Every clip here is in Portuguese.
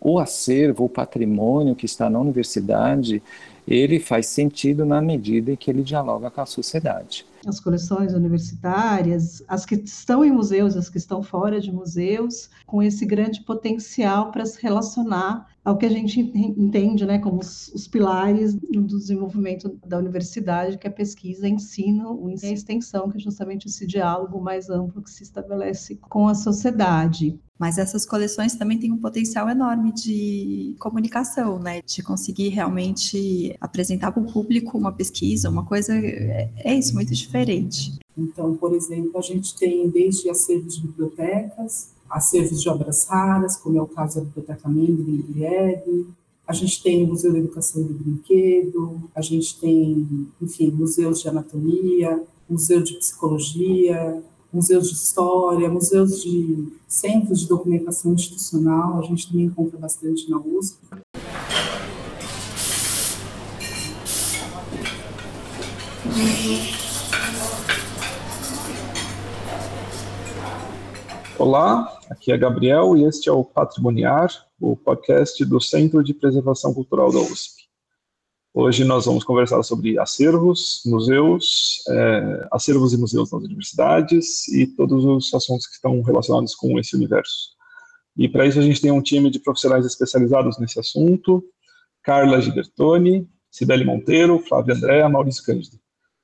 o acervo, o patrimônio que está na universidade, ele faz sentido na medida em que ele dialoga com a sociedade. As coleções universitárias, as que estão em museus, as que estão fora de museus, com esse grande potencial para se relacionar ao que a gente entende né, como os, os, pilares do desenvolvimento da universidade, que é a pesquisa, ensino e a extensão, que é justamente esse diálogo mais amplo que se estabelece com a sociedade. Mas essas coleções também têm um potencial enorme de comunicação, né? De conseguir realmente apresentar para o público uma pesquisa, uma coisa. É, é isso, muito diferente. Então, por exemplo, a gente tem desde acervos de bibliotecas, acervos de obras raras, como é o caso da Biblioteca Mendel em Guilherme. A gente tem o Museu da Educação e do Brinquedo, a gente tem, enfim, museus de anatomia, museu de psicologia, museus de história, museus de centros de documentação institucional, a gente também encontra bastante na USP. Olá, aqui é Gabriel e este é o Patrimoniar, o podcast do Centro de Preservação Cultural da USP. Hoje nós vamos conversar sobre acervos, museus, é, acervos e museus nas universidades e todos os assuntos que estão relacionados com esse universo. E para isso a gente tem um time de profissionais especializados nesse assunto, Carla Gibertoni, Sibeli Monteiro, Flávia Andréa, Maurício Cândido.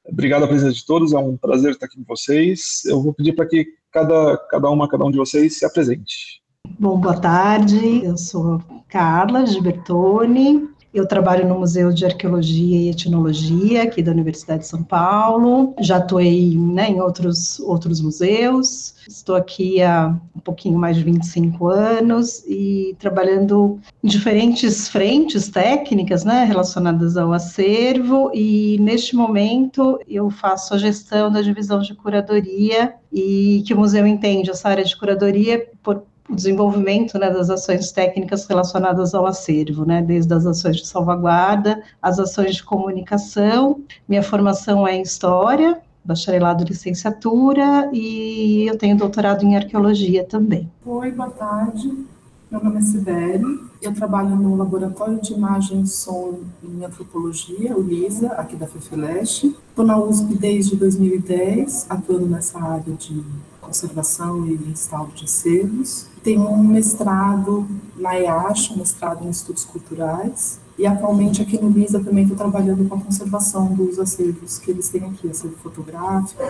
Obrigado a presença de todos, é um prazer estar aqui com vocês. Eu vou pedir para que cada, cada uma, cada um de vocês se apresente. Bom, boa tarde, eu sou Carla Gibertoni, eu trabalho no Museu de Arqueologia e Etnologia aqui da Universidade de São Paulo. Já atuei né, em outros, outros museus. Estou aqui há um pouquinho mais de 25 anos e trabalhando em diferentes frentes técnicas né, relacionadas ao acervo. E neste momento eu faço a gestão da divisão de curadoria e que o museu entende essa área de curadoria por o desenvolvimento né, das ações técnicas relacionadas ao acervo, né, desde as ações de salvaguarda, as ações de comunicação. Minha formação é em História, bacharelado e licenciatura, e eu tenho doutorado em Arqueologia também. Oi, boa tarde. Meu nome é Sibeli, eu trabalho no Laboratório de Imagem Som em Antropologia, o LISA, aqui da FEFELESH. Estou na USP desde 2010, atuando nessa área de conservação e instalo de acervos. Tenho um mestrado na EASH, mestrado em estudos culturais, e atualmente aqui no LISA também estou trabalhando com a conservação dos acervos que eles têm aqui, acervo fotográfico,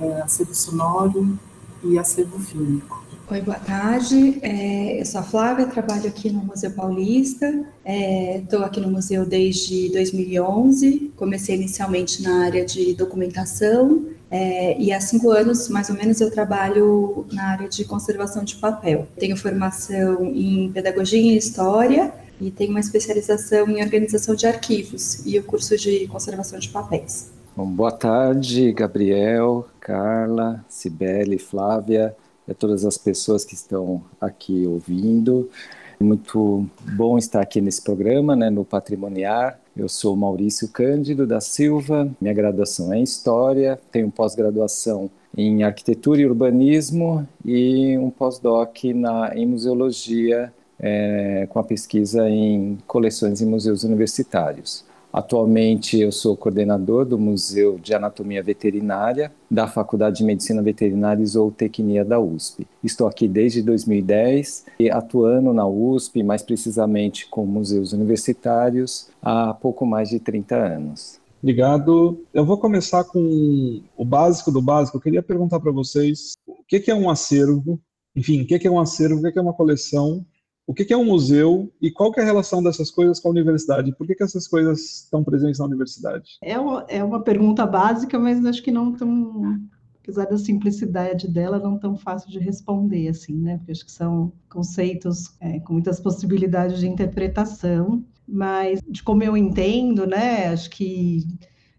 é, acervo sonoro e acervo fílmico. Oi, boa tarde. É, eu sou a Flávia, trabalho aqui no Museu Paulista. Estou é, aqui no museu desde 2011. Comecei inicialmente na área de documentação é, e há cinco anos, mais ou menos, eu trabalho na área de conservação de papel. Tenho formação em pedagogia e história e tenho uma especialização em organização de arquivos e o curso de conservação de papéis. Bom, boa tarde, Gabriel, Carla, Cibele, Flávia a todas as pessoas que estão aqui ouvindo. Muito bom estar aqui nesse programa, né, no Patrimoniar. Eu sou Maurício Cândido da Silva, minha graduação é em História, tenho pós-graduação em Arquitetura e Urbanismo e um pós-doc em Museologia é, com a pesquisa em coleções e museus universitários. Atualmente eu sou coordenador do Museu de Anatomia Veterinária da Faculdade de Medicina Veterinária e Zootecnia da USP. Estou aqui desde 2010 e atuando na USP, mais precisamente com museus universitários, há pouco mais de 30 anos. Obrigado. Eu vou começar com o básico do básico. Eu queria perguntar para vocês o que é um acervo, enfim, o que é um acervo, o que é uma coleção o que, é um museu e qual é a relação dessas coisas com a universidade? Por que, que essas coisas estão presentes na universidade? É uma, é uma pergunta básica, mas acho que não tão, apesar da simplicidade dela, não tão fácil de responder, assim, né? Porque acho que são conceitos é, com muitas possibilidades de interpretação, mas de como eu entendo, né? Acho que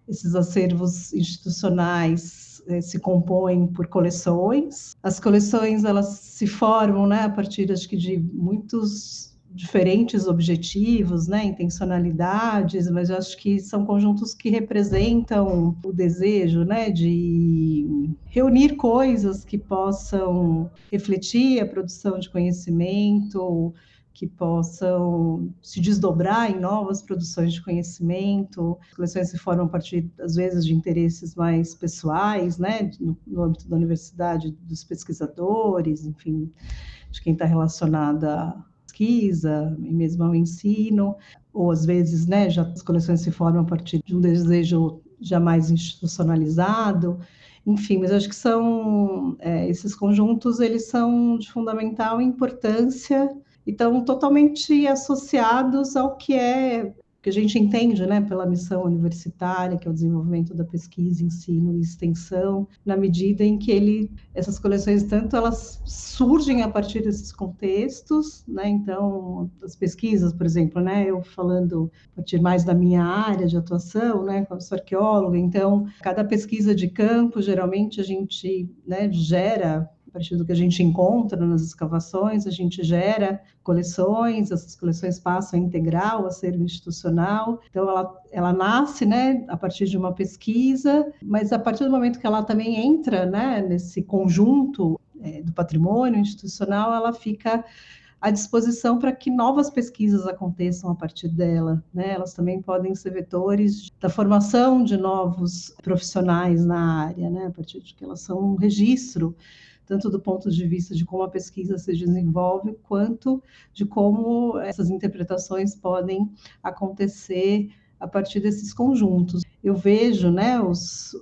esses acervos institucionais é, se compõem por coleções. As coleções elas se formam, né, a partir acho que de muitos diferentes objetivos, né, intencionalidades, mas eu acho que são conjuntos que representam o desejo, né, de reunir coisas que possam refletir a produção de conhecimento, que possam se desdobrar em novas produções de conhecimento. As coleções se formam a partir, às vezes, de interesses mais pessoais, né, no, no âmbito da universidade, dos pesquisadores, enfim, de quem está relacionado à pesquisa e mesmo ao ensino, ou às vezes, né, já as coleções se formam a partir de um desejo já mais institucionalizado, enfim, mas acho que são é, esses conjuntos eles são de fundamental importância e estão totalmente associados ao que é que a gente entende, né, pela missão universitária, que é o desenvolvimento da pesquisa, ensino e extensão, na medida em que ele, essas coleções tanto elas surgem a partir desses contextos, né, então as pesquisas, por exemplo, né, eu falando a partir mais da minha área de atuação, né, como sou arqueóloga, então cada pesquisa de campo geralmente a gente, né, gera partir do que a gente encontra nas escavações, a gente gera coleções, essas coleções passam a integrar o acervo institucional. Então, ela, ela nasce né, a partir de uma pesquisa, mas a partir do momento que ela também entra né, nesse conjunto é, do patrimônio institucional, ela fica à disposição para que novas pesquisas aconteçam a partir dela. Né? Elas também podem ser vetores da formação de novos profissionais na área, né? a partir de que elas são um registro tanto do ponto de vista de como a pesquisa se desenvolve, quanto de como essas interpretações podem acontecer a partir desses conjuntos. Eu vejo, né, os,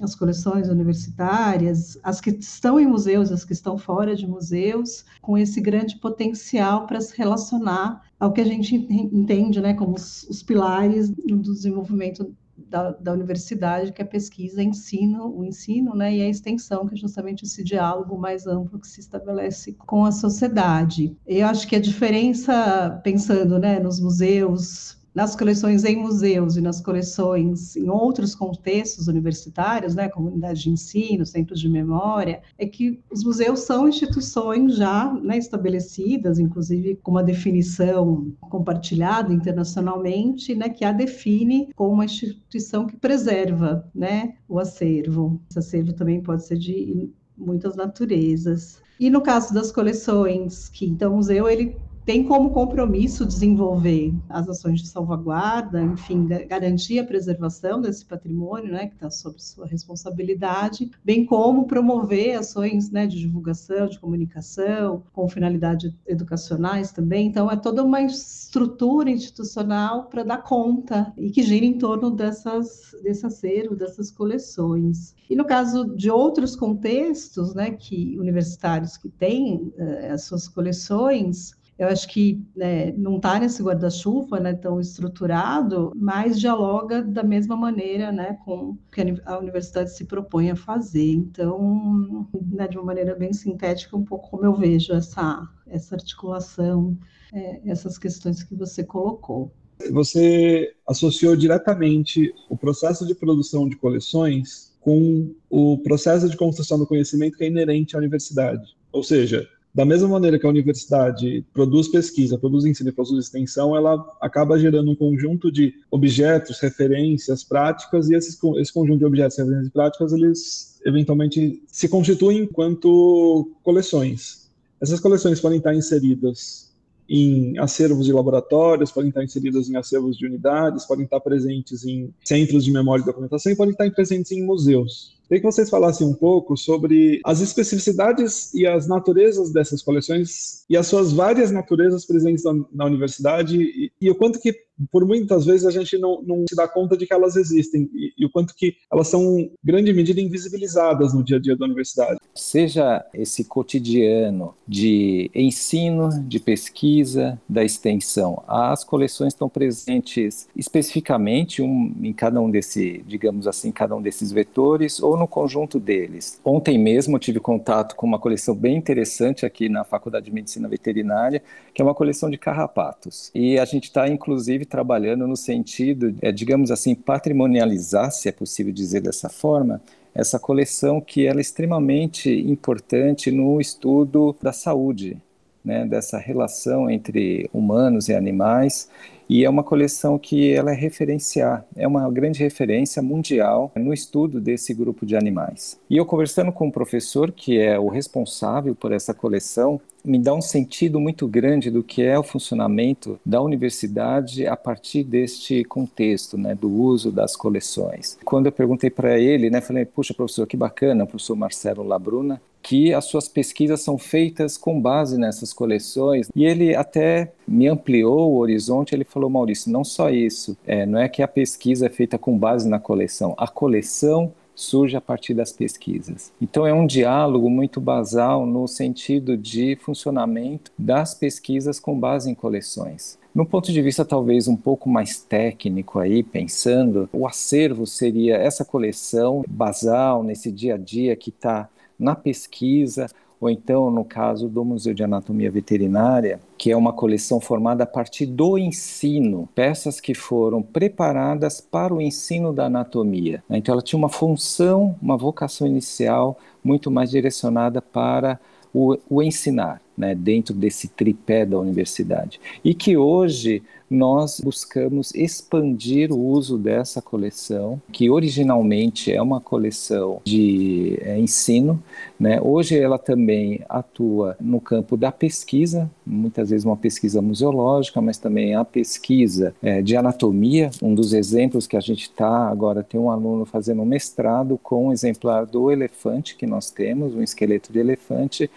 as coleções universitárias, as que estão em museus, as que estão fora de museus, com esse grande potencial para se relacionar ao que a gente entende, né, como os, os pilares do desenvolvimento da, da, universidade, que é pesquisa, ensino, o ensino, né, e a extensão, que é justamente esse diálogo mais amplo que se estabelece com a sociedade. Eu acho que a diferença, pensando, né, nos museus nas coleções em museus e nas coleções em outros contextos universitários, né, comunidade de ensino, centros de memória, é que os museus são instituições já né, estabelecidas, inclusive com uma definição compartilhada internacionalmente, né, que a define como uma instituição que preserva né, o acervo. Esse acervo também pode ser de muitas naturezas. E no caso das coleções, que então o museu ele tem como compromisso desenvolver as ações de salvaguarda, enfim, garantir a preservação desse patrimônio, né, que está sob sua responsabilidade, bem como promover ações né, de divulgação, de comunicação, com finalidades educacionais também. Então, é toda uma estrutura institucional para dar conta e que gira em torno dessas, desse acervo, dessas coleções. E no caso de outros contextos, né, que universitários que têm uh, as suas coleções, eu acho que né, não está nesse guarda-chuva né, tão estruturado, mas dialoga da mesma maneira né, com o que a universidade se propõe a fazer. Então, né, de uma maneira bem sintética, um pouco como eu vejo essa, essa articulação, é, essas questões que você colocou. Você associou diretamente o processo de produção de coleções com o processo de construção do conhecimento que é inerente à universidade. Ou seja, da mesma maneira que a universidade produz pesquisa, produz ensino e produz extensão, ela acaba gerando um conjunto de objetos, referências, práticas, e esses, esse conjunto de objetos, referências e práticas, eles eventualmente se constituem enquanto coleções. Essas coleções podem estar inseridas em acervos de laboratórios, podem estar inseridas em acervos de unidades, podem estar presentes em centros de memória e documentação e podem estar presentes em museus. Queria que vocês falassem um pouco sobre as especificidades e as naturezas dessas coleções e as suas várias naturezas presentes na, na universidade e, e, o quanto que, por muitas vezes, a gente não, não se dá conta de que elas existem e, e, o quanto que elas são, grande medida, invisibilizadas no dia a dia da universidade. Seja esse cotidiano de ensino, de pesquisa, da extensão, as coleções estão presentes especificamente um, em cada um desse, digamos assim, cada um desses vetores ou no conjunto deles. Ontem mesmo tive contato com uma coleção bem interessante aqui na Faculdade de Medicina Veterinária, que é uma coleção de carrapatos. E a gente está, inclusive, trabalhando no sentido, é, digamos assim, patrimonializar, se é possível dizer dessa forma, essa coleção que é extremamente importante no estudo da saúde, né, dessa relação entre humanos e animais e é uma coleção que ela é referenciar, é uma grande referência mundial no estudo desse grupo de animais. E eu conversando com um professor que é o responsável por essa coleção, me dá um sentido muito grande do que é o funcionamento da universidade a partir deste contexto, né, do uso das coleções. Quando eu perguntei para ele, né, falei, puxa, professor, que bacana, professor Marcelo Labruna, que as suas pesquisas são feitas com base nessas coleções. E ele até me ampliou o horizonte. Ele falou, Maurício, não só isso, é, não é que a pesquisa é feita com base na coleção, a coleção surge a partir das pesquisas. Então é um diálogo muito basal no sentido de funcionamento das pesquisas com base em coleções. No ponto de vista talvez um pouco mais técnico aí, pensando, o acervo seria essa coleção basal nesse dia a dia que está na pesquisa, ou então, no caso do Museu de Anatomia Veterinária, que é uma coleção formada a partir do ensino, peças que foram preparadas para o ensino da anatomia. Então, ela tinha uma função, uma vocação inicial muito mais direcionada para o, o ensinar, né, dentro desse tripé da universidade. E que hoje nós buscamos expandir o uso dessa coleção, que originalmente é uma coleção de é, ensino. Né? Hoje ela também atua no campo da pesquisa, muitas vezes uma pesquisa museológica, mas também a pesquisa é, de anatomia. Um dos exemplos que a gente está agora tem um aluno fazendo um mestrado com um exemplar do elefante que nós temos, um esqueleto de elefante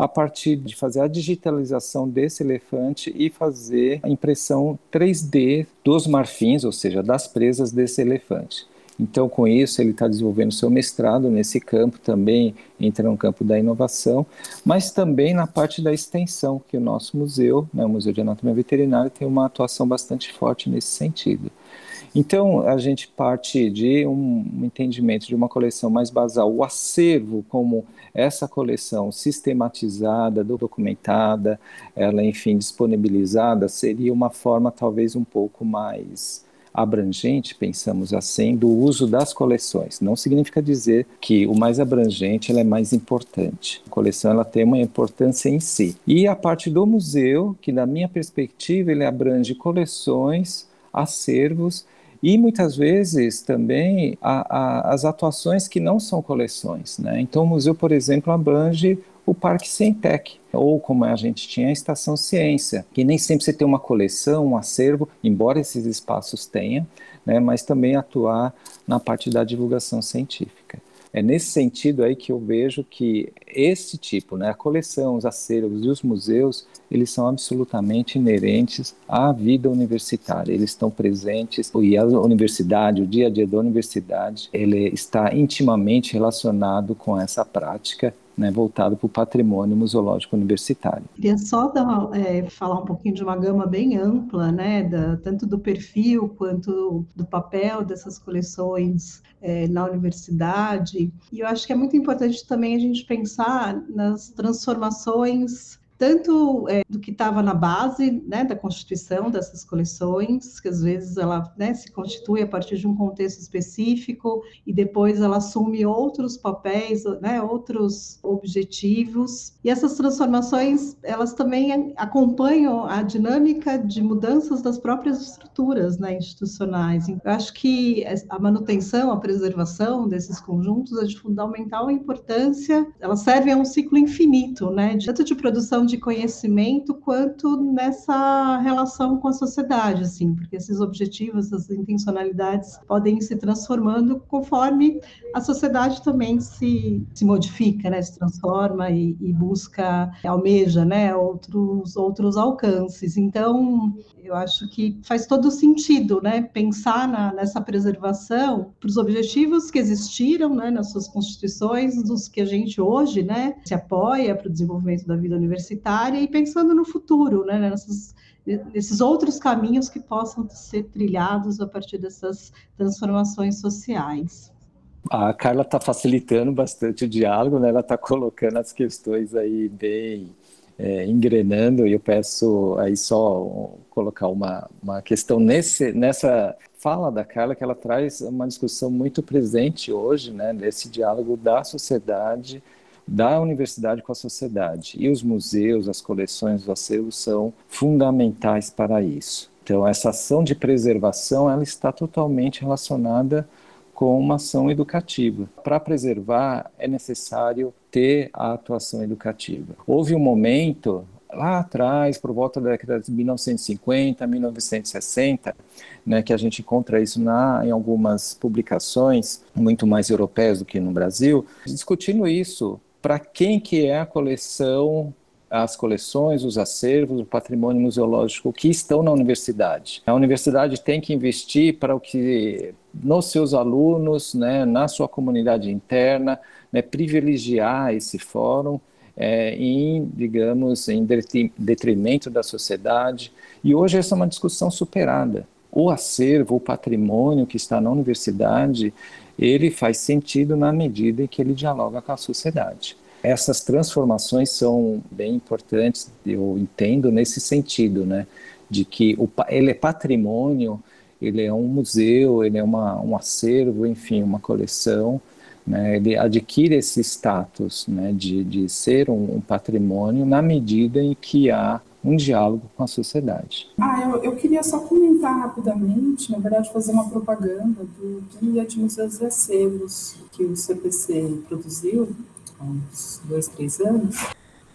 a partir de fazer a digitalização desse elefante e fazer a impressão 3D dos marfins, ou seja, das presas desse elefante. Então, com isso, ele está desenvolvendo seu mestrado nesse campo também, entra no campo da inovação, mas também na parte da extensão, que o nosso museu, né, o Museu de Anatomia Veterinária, tem uma atuação bastante forte nesse sentido. Então, a gente parte de um entendimento de uma coleção mais basal, o acervo como essa coleção sistematizada, documentada, ela, enfim, disponibilizada, seria uma forma talvez um pouco mais abrangente, pensamos assim, do uso das coleções. Não significa dizer que o mais abrangente é mais importante. A coleção ela tem uma importância em si. E a parte do museu, que na minha perspectiva ele abrange coleções, acervos e muitas vezes também a, a, as atuações que não são coleções. Né? Então, o museu, por exemplo, abrange o Parque Cientec, ou como a gente tinha a Estação Ciência, que nem sempre você tem uma coleção, um acervo, embora esses espaços tenham, né, mas também atuar na parte da divulgação científica. É nesse sentido aí que eu vejo que esse tipo, né, a coleção, os acervos e os museus, eles são absolutamente inerentes à vida universitária. Eles estão presentes e a universidade, o dia a dia da universidade, ele está intimamente relacionado com essa prática né, voltado para o patrimônio museológico universitário. Queria só dar, é, falar um pouquinho de uma gama bem ampla, né, da, tanto do perfil quanto do papel dessas coleções é, na universidade. E eu acho que é muito importante também a gente pensar nas transformações tanto é, do que estava na base né, da constituição dessas coleções, que às vezes ela né, se constitui a partir de um contexto específico e depois ela assume outros papéis, né, outros objetivos. E essas transformações, elas também acompanham a dinâmica de mudanças das próprias estruturas né, institucionais. Eu acho que a manutenção, a preservação desses conjuntos é de fundamental importância. Elas servem a um ciclo infinito, né, tanto de produção de conhecimento quanto nessa relação com a sociedade, assim, porque esses objetivos, essas intencionalidades podem ir se transformando conforme a sociedade também se, se modifica, né, se transforma e, e busca, almeja, né, outros, outros alcances. Então, eu acho que faz todo sentido, né, pensar na, nessa preservação para os objetivos que existiram, né, nas suas constituições, dos que a gente hoje, né, se apoia para o desenvolvimento da vida universitária e pensando no futuro, né, nessas, nesses outros caminhos que possam ser trilhados a partir dessas transformações sociais. A Carla está facilitando bastante o diálogo, né? ela está colocando as questões aí bem é, engrenando, e eu peço aí só colocar uma, uma questão nesse, nessa fala da Carla, que ela traz uma discussão muito presente hoje, né, diálogo da sociedade, da universidade com a sociedade. E os museus, as coleções, os acervos são fundamentais para isso. Então, essa ação de preservação, ela está totalmente relacionada com uma ação educativa. Para preservar, é necessário ter a atuação educativa. Houve um momento lá atrás, por volta da década de 1950, 1960, né, que a gente encontra isso na, em algumas publicações, muito mais europeias do que no Brasil, discutindo isso, para quem que é a coleção as coleções, os acervos, o patrimônio museológico que estão na universidade. A universidade tem que investir para o que nos seus alunos, né, na sua comunidade interna, né, privilegiar esse fórum é, em, digamos, em detrimento da sociedade. E hoje essa é uma discussão superada. O acervo, o patrimônio que está na universidade, ele faz sentido na medida em que ele dialoga com a sociedade. Essas transformações são bem importantes, eu entendo nesse sentido, né, de que o, ele é patrimônio, ele é um museu, ele é uma, um acervo, enfim, uma coleção, né, ele adquire esse status né, de, de ser um, um, patrimônio na medida em que há um diálogo com a sociedade. Ah, eu, eu queria só comentar rapidamente, na verdade, fazer uma propaganda do Guia de Museus e Acervos que o CPC produziu há uns dois, três anos,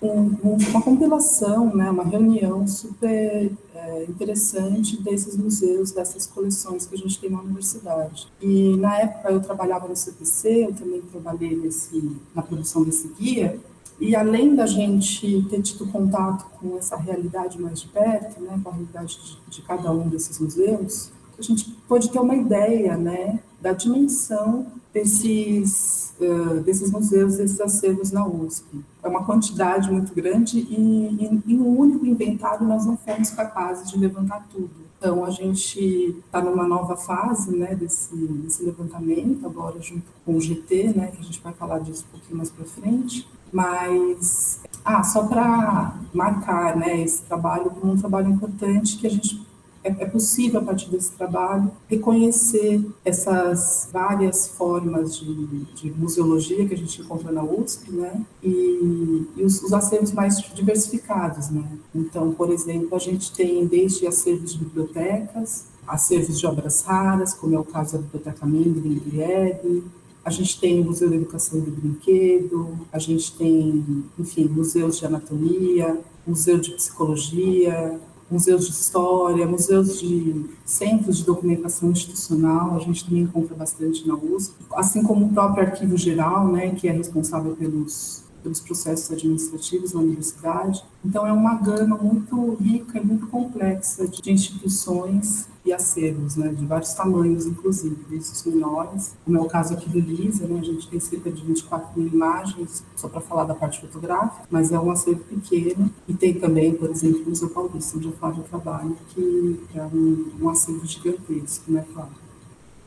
um, uma compilação, né, uma reunião super é, interessante desses museus, dessas coleções que a gente tem na universidade. E na época eu trabalhava no CPC, eu também trabalhei nesse, na produção desse guia, e além da gente ter tido contato com essa realidade mais de perto, né, com a realidade de, de cada um desses museus, a gente pode ter uma ideia né, da dimensão desses, uh, desses museus, desses acervos na USP. É uma quantidade muito grande e, em um único inventário nós não fomos capazes de levantar tudo. Então, a gente está numa nova fase né, desse, desse levantamento, agora junto com o GT, né, que a gente vai falar disso um pouquinho mais para frente. Mas, ah, só para marcar né, esse trabalho como um trabalho importante que a gente é, é possível, a partir desse trabalho, reconhecer essas várias formas de, de museologia que a gente encontra na USP, né? E, e os, os, acervos mais diversificados, né? Então, por exemplo, a gente tem desde acervos de bibliotecas, acervos de obras raras, como é o caso da Biblioteca Mendel em a gente tem o Museu da Educação do Brinquedo, a gente tem, enfim, museus de anatomia, museu de psicologia, museus de história, museus de centros de documentação institucional, a gente também encontra bastante na USP, assim como o próprio Arquivo Geral, né, que é responsável pelos pelos processos administrativos na universidade. Então, é uma gama muito rica e muito complexa de instituições e acervos, né, de vários tamanhos, inclusive, desde os menores, como é o caso aqui do Lisa, né, a gente tem cerca de 24 mil imagens, só para falar da parte fotográfica, mas é um acervo pequeno, e tem também, por exemplo, o Museu Paulista, onde faço o trabalho, que é um, um acervo gigantesco, né, Flávio?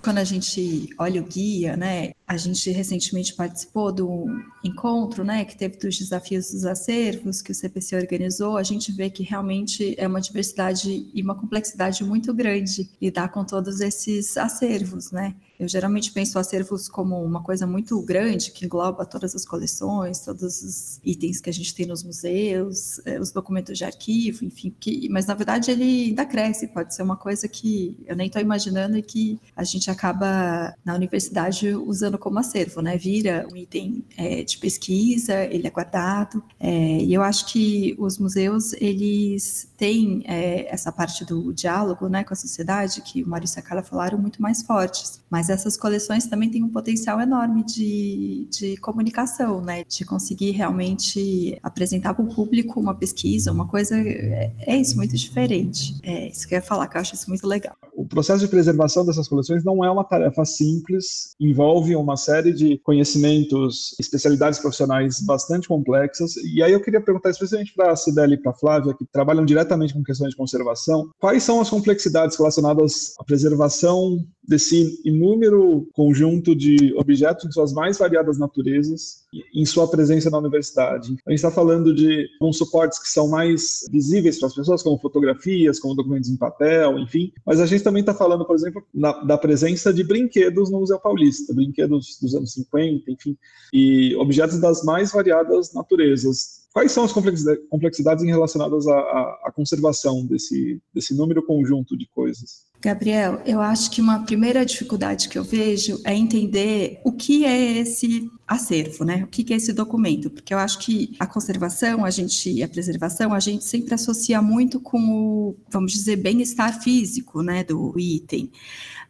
Quando a gente olha o guia, né, a gente recentemente participou do encontro, né, que teve dos desafios dos acervos que o CPC organizou. A gente vê que realmente é uma diversidade e uma complexidade muito grande lidar com todos esses acervos, né? Eu geralmente penso acervos como uma coisa muito grande que engloba todas as coleções, todos os itens que a gente tem nos museus, eh, os documentos de arquivo, enfim. Que, mas na verdade ele ainda cresce. Pode ser uma coisa que eu nem estou imaginando e que a gente acaba na universidade usando como acervo, né? Vira um item é, de pesquisa, ele é guardado. É, e eu acho que os museus, eles têm é, essa parte do diálogo né, com a sociedade, que o Maurício e a Carla falaram, muito mais fortes. Mas essas coleções também têm um potencial enorme de, de comunicação, né? De conseguir realmente apresentar para o público uma pesquisa, uma coisa... É, é isso, muito diferente. É isso que eu ia falar, que eu acho isso muito legal. O processo de preservação dessas coleções não é uma tarefa simples, envolve uma série de conhecimentos, especialidades profissionais bastante complexas. E aí eu queria perguntar especialmente para a Cideli e para a Flávia, que trabalham diretamente com questões de conservação, quais são as complexidades relacionadas à preservação desse inúmero conjunto de objetos em suas mais variadas naturezas em sua presença na universidade. A gente está falando de alguns suportes que são mais visíveis para as pessoas, como fotografias, como documentos em papel, enfim, mas a gente também está falando, por exemplo, na, da presença de brinquedos no Museu Paulista, brinquedos dos anos 50, enfim, e objetos das mais variadas naturezas. Quais são as complexidades relacionadas à, à, conservação desse, desse número conjunto de coisas? Gabriel, eu acho que uma primeira dificuldade que eu vejo é entender o que é esse acervo, né? O que é esse documento? Porque eu acho que a conservação, a gente, a preservação, a gente sempre associa muito com o, vamos dizer, bem-estar físico, né, do item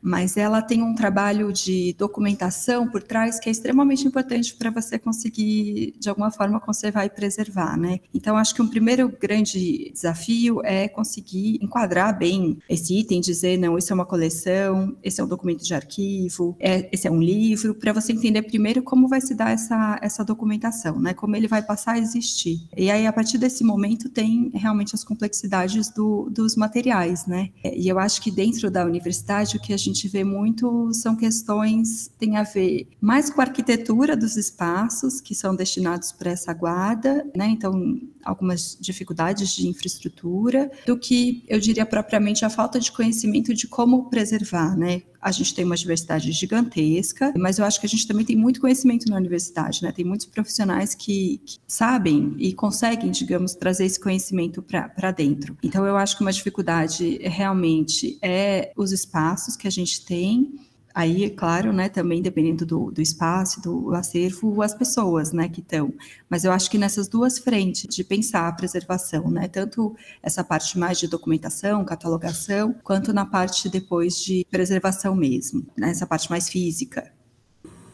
mas ela tem um trabalho de documentação por trás que é extremamente importante para você conseguir, de alguma forma, conservar e preservar, né? Então, acho que um primeiro grande desafio é conseguir enquadrar bem esse item, dizer, não, isso é uma coleção, esse é um documento de arquivo, é, esse é um livro, para você entender primeiro como vai se dar essa, essa documentação, né? Como ele vai passar a existir. E aí, a partir desse momento, tem realmente as complexidades do, dos materiais, né? E eu acho que dentro da universidade, o que a gente vê muito são questões tem a ver mais com a arquitetura dos espaços que são destinados para essa guarda, né? Então, algumas dificuldades de infraestrutura, do que eu diria propriamente a falta de conhecimento de como preservar, né? A gente tem uma diversidade gigantesca, mas eu acho que a gente também tem muito conhecimento na universidade, né? Tem muitos profissionais que, que sabem e conseguem, digamos, trazer esse conhecimento para dentro. Então, eu acho que uma dificuldade realmente é os espaços que a gente tem Aí, claro, né, também dependendo do, do espaço, do acervo, as pessoas, né, que estão. Mas eu acho que nessas duas frentes de pensar a preservação, né, tanto essa parte mais de documentação, catalogação, quanto na parte depois de preservação mesmo, né, essa parte mais física.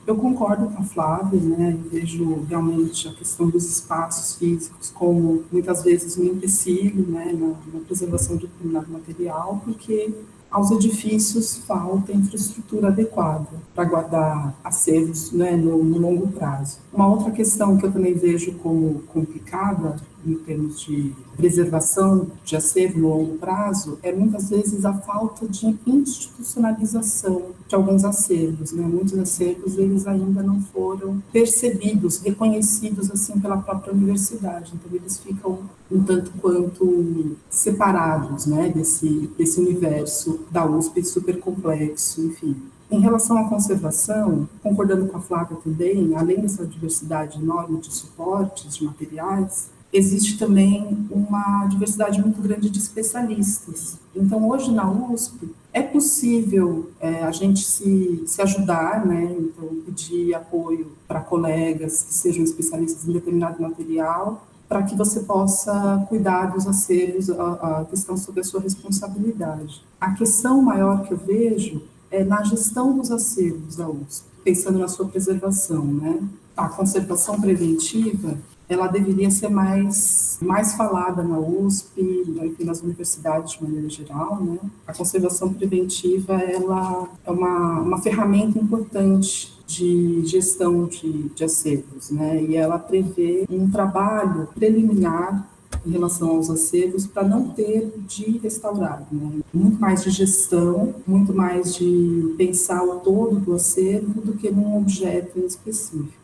Eu concordo com a Flávia, né, vejo realmente a questão dos espaços físicos como muitas vezes um empecilho, né, na, na preservação de determinado material, porque aos edifícios falta infraestrutura adequada para guardar acervos né, no, no, longo prazo. Uma outra questão que eu também vejo como complicada em termos de preservação de acervo no longo prazo é muitas vezes a falta de institucionalização alguns acervos. Né? Muitos acervos eles ainda não foram percebidos, reconhecidos assim pela própria universidade. Então eles ficam um tanto quanto separados né? desse, desse universo da USP super complexo, enfim. Em relação à conservação, concordando com a Flávia também, além dessa diversidade enorme de suportes, de materiais, existe também uma diversidade muito grande de especialistas. Então, hoje na USP, é possível é, a gente se, se ajudar, né? Então, pedir apoio para colegas que sejam especialistas em determinado material, para que você possa cuidar dos acervos, a, a questão sobre a sua responsabilidade. A questão maior que eu vejo é na gestão dos acervos da USP, pensando na sua preservação, né? A conservação preventiva ela deveria ser mais, mais falada na USP, enfim, nas universidades de maneira geral, né? A conservação preventiva, ela é uma, uma ferramenta importante de gestão de, de acervos, né? E ela prevê um trabalho preliminar em relação aos acervos para não ter de restaurar, né? Muito mais de gestão, muito mais de pensar o todo do acervo do que num objeto específico.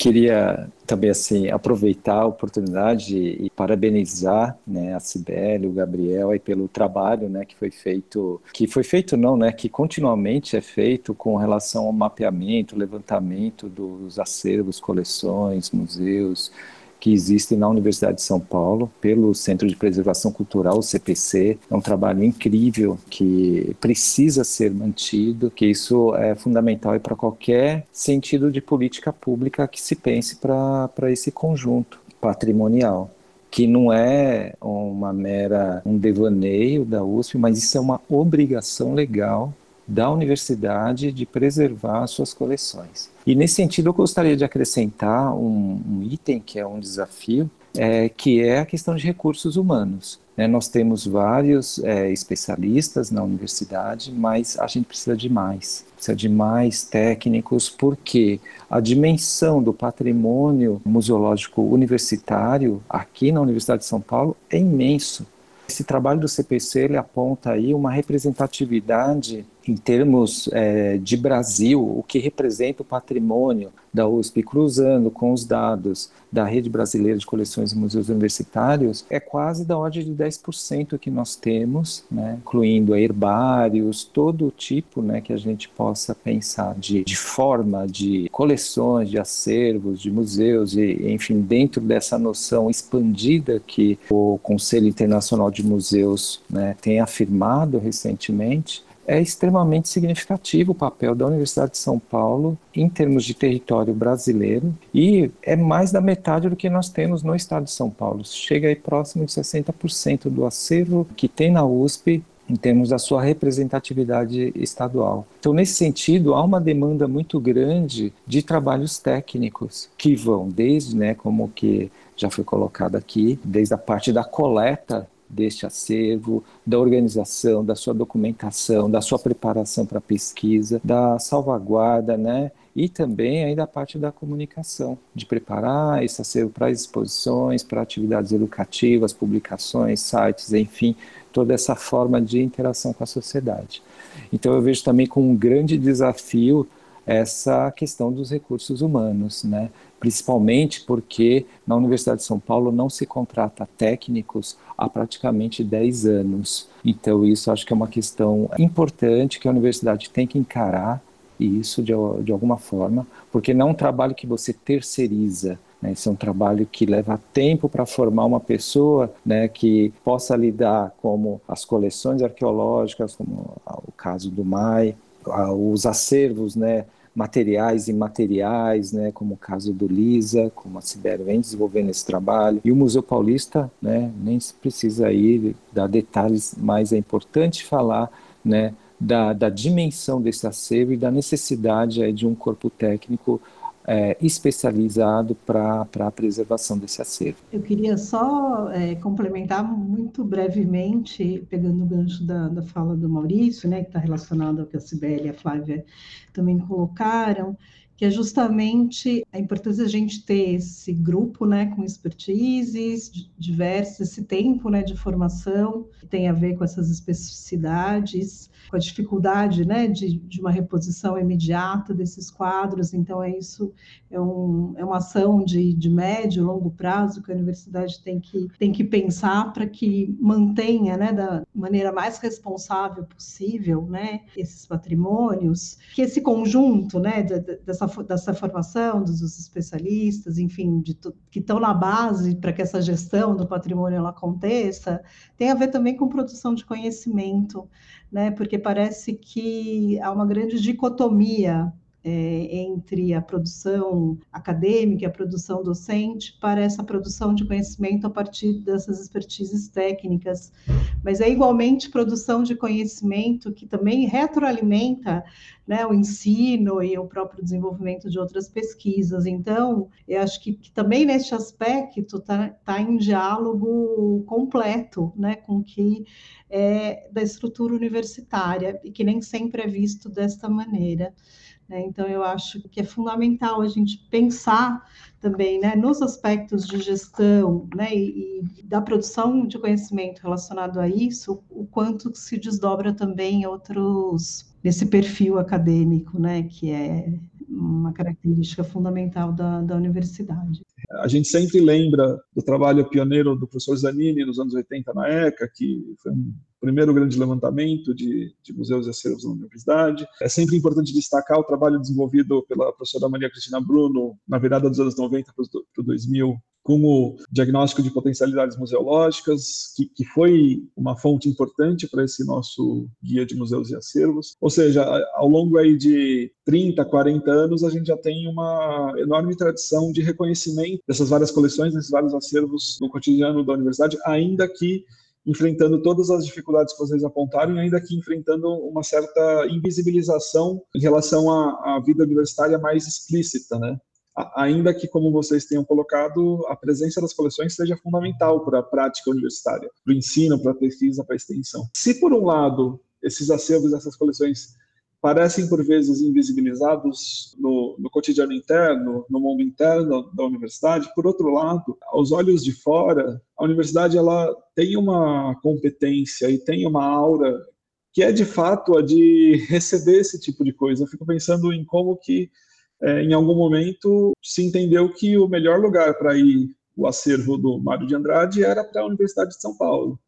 Queria também assim aproveitar a oportunidade e parabenizar né, a Cibele, o Gabriel aí pelo trabalho né, que foi feito, que foi feito não, né, que continuamente é feito com relação ao mapeamento, levantamento dos acervos, coleções, museus, que existem na Universidade de São Paulo, pelo Centro de Preservação Cultural, o CPC. É um trabalho incrível que precisa ser mantido, que isso é fundamental para qualquer sentido de política pública que se pense para esse conjunto patrimonial que não é uma mera um devaneio da USP, mas isso é uma obrigação legal da universidade de preservar suas coleções. E nesse sentido, eu gostaria de acrescentar um, um item que é um desafio, é, que é a questão de recursos humanos. Né? Nós temos vários é, especialistas na universidade, mas a gente precisa de mais. Precisa de mais técnicos, porque a dimensão do patrimônio museológico universitário aqui na Universidade de São Paulo é imenso. Esse trabalho do CPC ele aponta aí uma representatividade em termos é, de Brasil, o que representa o patrimônio da USP, cruzando com os dados da Rede Brasileira de Coleções e Museus Universitários, é quase da ordem de 10% que nós temos, né, incluindo herbários, todo tipo né, que a gente possa pensar de, de forma de coleções, de acervos, de museus, e, enfim, dentro dessa noção expandida que o Conselho Internacional de Museus né, tem afirmado recentemente, é extremamente significativo o papel da Universidade de São Paulo em termos de território brasileiro e é mais da metade do que nós temos no estado de São Paulo. Chega aí próximo de 60% do acervo que tem na USP em termos da sua representatividade estadual. Então, nesse sentido, há uma demanda muito grande de trabalhos técnicos que vão desde, né, como que já foi colocado aqui, desde a parte da coleta deste acervo, da organização, da sua documentação, da sua preparação para a pesquisa, da salvaguarda, né? E também aí da parte da comunicação, de preparar esse acervo para exposições, para atividades educativas, publicações, sites, enfim, toda essa forma de interação com a sociedade. Então eu vejo também como um grande desafio essa questão dos recursos humanos, né? Principalmente porque na Universidade de São Paulo não se contrata técnicos há praticamente 10 anos. Então, isso acho que é uma questão importante que a universidade tem que encarar isso de, de alguma forma, porque não é um trabalho que você terceiriza, né? Esse é um trabalho que leva tempo para formar uma pessoa né, que possa lidar como as coleções arqueológicas, como o caso do MAI, os acervos né, materiais e imateriais, né, como o caso do Lisa, como a Sibéria vem desenvolvendo esse trabalho. E o Museu Paulista, né, nem se precisa ir dar detalhes, mas é importante falar, né, da, da dimensão desse acervo e da necessidade aí, de um corpo técnico é, especializado para a preservação desse acervo. Eu queria só é, complementar muito brevemente, pegando o gancho da, da fala do Maurício, né, que está relacionado ao que a Sibeli e a Flávia também colocaram, que é justamente a importância de a gente ter esse grupo, né, com expertises diversas, esse tempo, né, de formação, que tem a ver com essas especificidades, com a dificuldade, né, de, de uma reposição imediata desses quadros, então é isso, é, um, é uma ação de, de médio, longo prazo que a universidade tem que, tem que pensar para que mantenha, né, da maneira mais responsável possível, né, esses patrimônios, que esse conjunto, né, dessa dessa formação dos, especialistas, enfim, que estão na base para que essa gestão do patrimônio ela aconteça, tem a ver também com produção de conhecimento, né? Porque parece que há uma grande dicotomia é, entre a produção acadêmica e a produção docente para essa produção de conhecimento a partir dessas expertises técnicas, mas é igualmente produção de conhecimento que também retroalimenta né, o ensino e o próprio desenvolvimento de outras pesquisas. Então, eu acho que, que também neste aspecto está tá em diálogo completo né, com que é da estrutura universitária e que nem sempre é visto desta maneira. Né? Então, eu acho que é fundamental a gente pensar também né, nos aspectos de gestão né, e, e, da produção de conhecimento relacionado a isso, o quanto se desdobra também outros nesse perfil acadêmico, né, que é uma característica fundamental da, da universidade. A gente sempre lembra do trabalho pioneiro do professor Zanini nos anos 80 na ECA, que foi um primeiro grande levantamento de, de museus e acervos na universidade. É sempre importante destacar o trabalho desenvolvido pela professora Maria Cristina Bruno na virada dos anos 90 para o 2000, com o diagnóstico de potencialidades museológicas, que, que foi uma fonte importante para esse nosso guia de museus e acervos. Ou seja, ao longo aí de 30, 40 anos, a gente já tem uma enorme tradição de reconhecimento dessas várias coleções, desses vários acervos no cotidiano da universidade, ainda que enfrentando todas as dificuldades que vocês apontaram ainda que enfrentando uma certa invisibilização em relação à, à vida universitária mais explícita, né? Ainda que, como vocês tenham colocado, a presença das coleções seja fundamental para a prática universitária, para o ensino, para a pesquisa, para a extensão. Se, por um lado, esses acervos, essas coleções parecem por vezes invisibilizados no, no, cotidiano interno, no mundo interno da universidade. Por outro lado, aos olhos de fora, a universidade ela tem uma competência e tem uma aura que é de fato a de receber esse tipo de coisa. Eu fico pensando em como que é, em algum momento se entendeu que o melhor lugar para ir o acervo do Mário de Andrade era para a Universidade de São Paulo.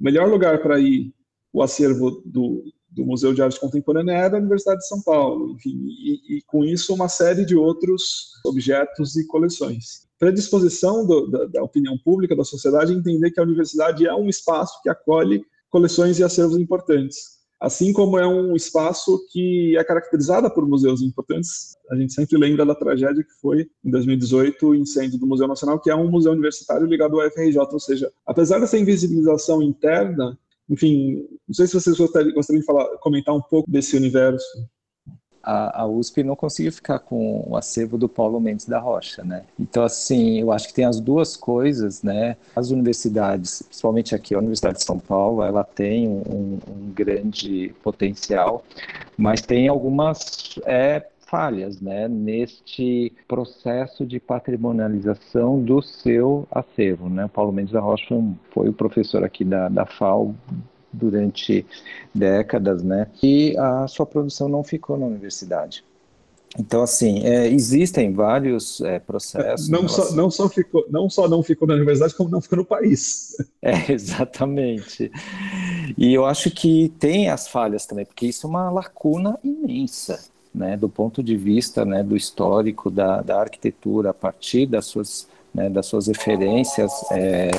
O melhor lugar para ir o acervo do, do Museu de Arte Contemporânea era a Universidade de São Paulo. Enfim, e, e com isso uma série de outros objetos e coleções. Predisposição do, da, da opinião pública, da sociedade, entender que a universidade é um espaço que acolhe coleções e acervos importantes assim como é um espaço que é caracterizado por museus importantes. A gente sempre lembra da tragédia que foi, em 2018, o incêndio do Museu Nacional, que é um museu universitário ligado ao FRJ, ou seja, apesar dessa invisibilização interna, enfim, não sei se vocês gostariam, de falar, comentar um pouco desse universo a, a, USP não conseguiu ficar com o acervo do Paulo Mendes da Rocha, né? Então, assim, eu acho que tem as duas coisas, né? As universidades, principalmente aqui, a Universidade de São Paulo, ela tem um, um grande potencial, mas tem algumas é, falhas, né? Neste processo de patrimonialização do seu acervo, né? Paulo Mendes da Rocha foi o professor aqui da, da FAO durante décadas, né? E a sua produção não ficou na universidade. Então, assim, é, existem vários é, processos. Não só, não, só ficou, não só não ficou na universidade, como não ficou no país. É, exatamente. E eu acho que tem as falhas também, porque isso é uma lacuna imensa, né, do ponto de vista né, do histórico da, da arquitetura, a partir das suas, né, das suas referências é,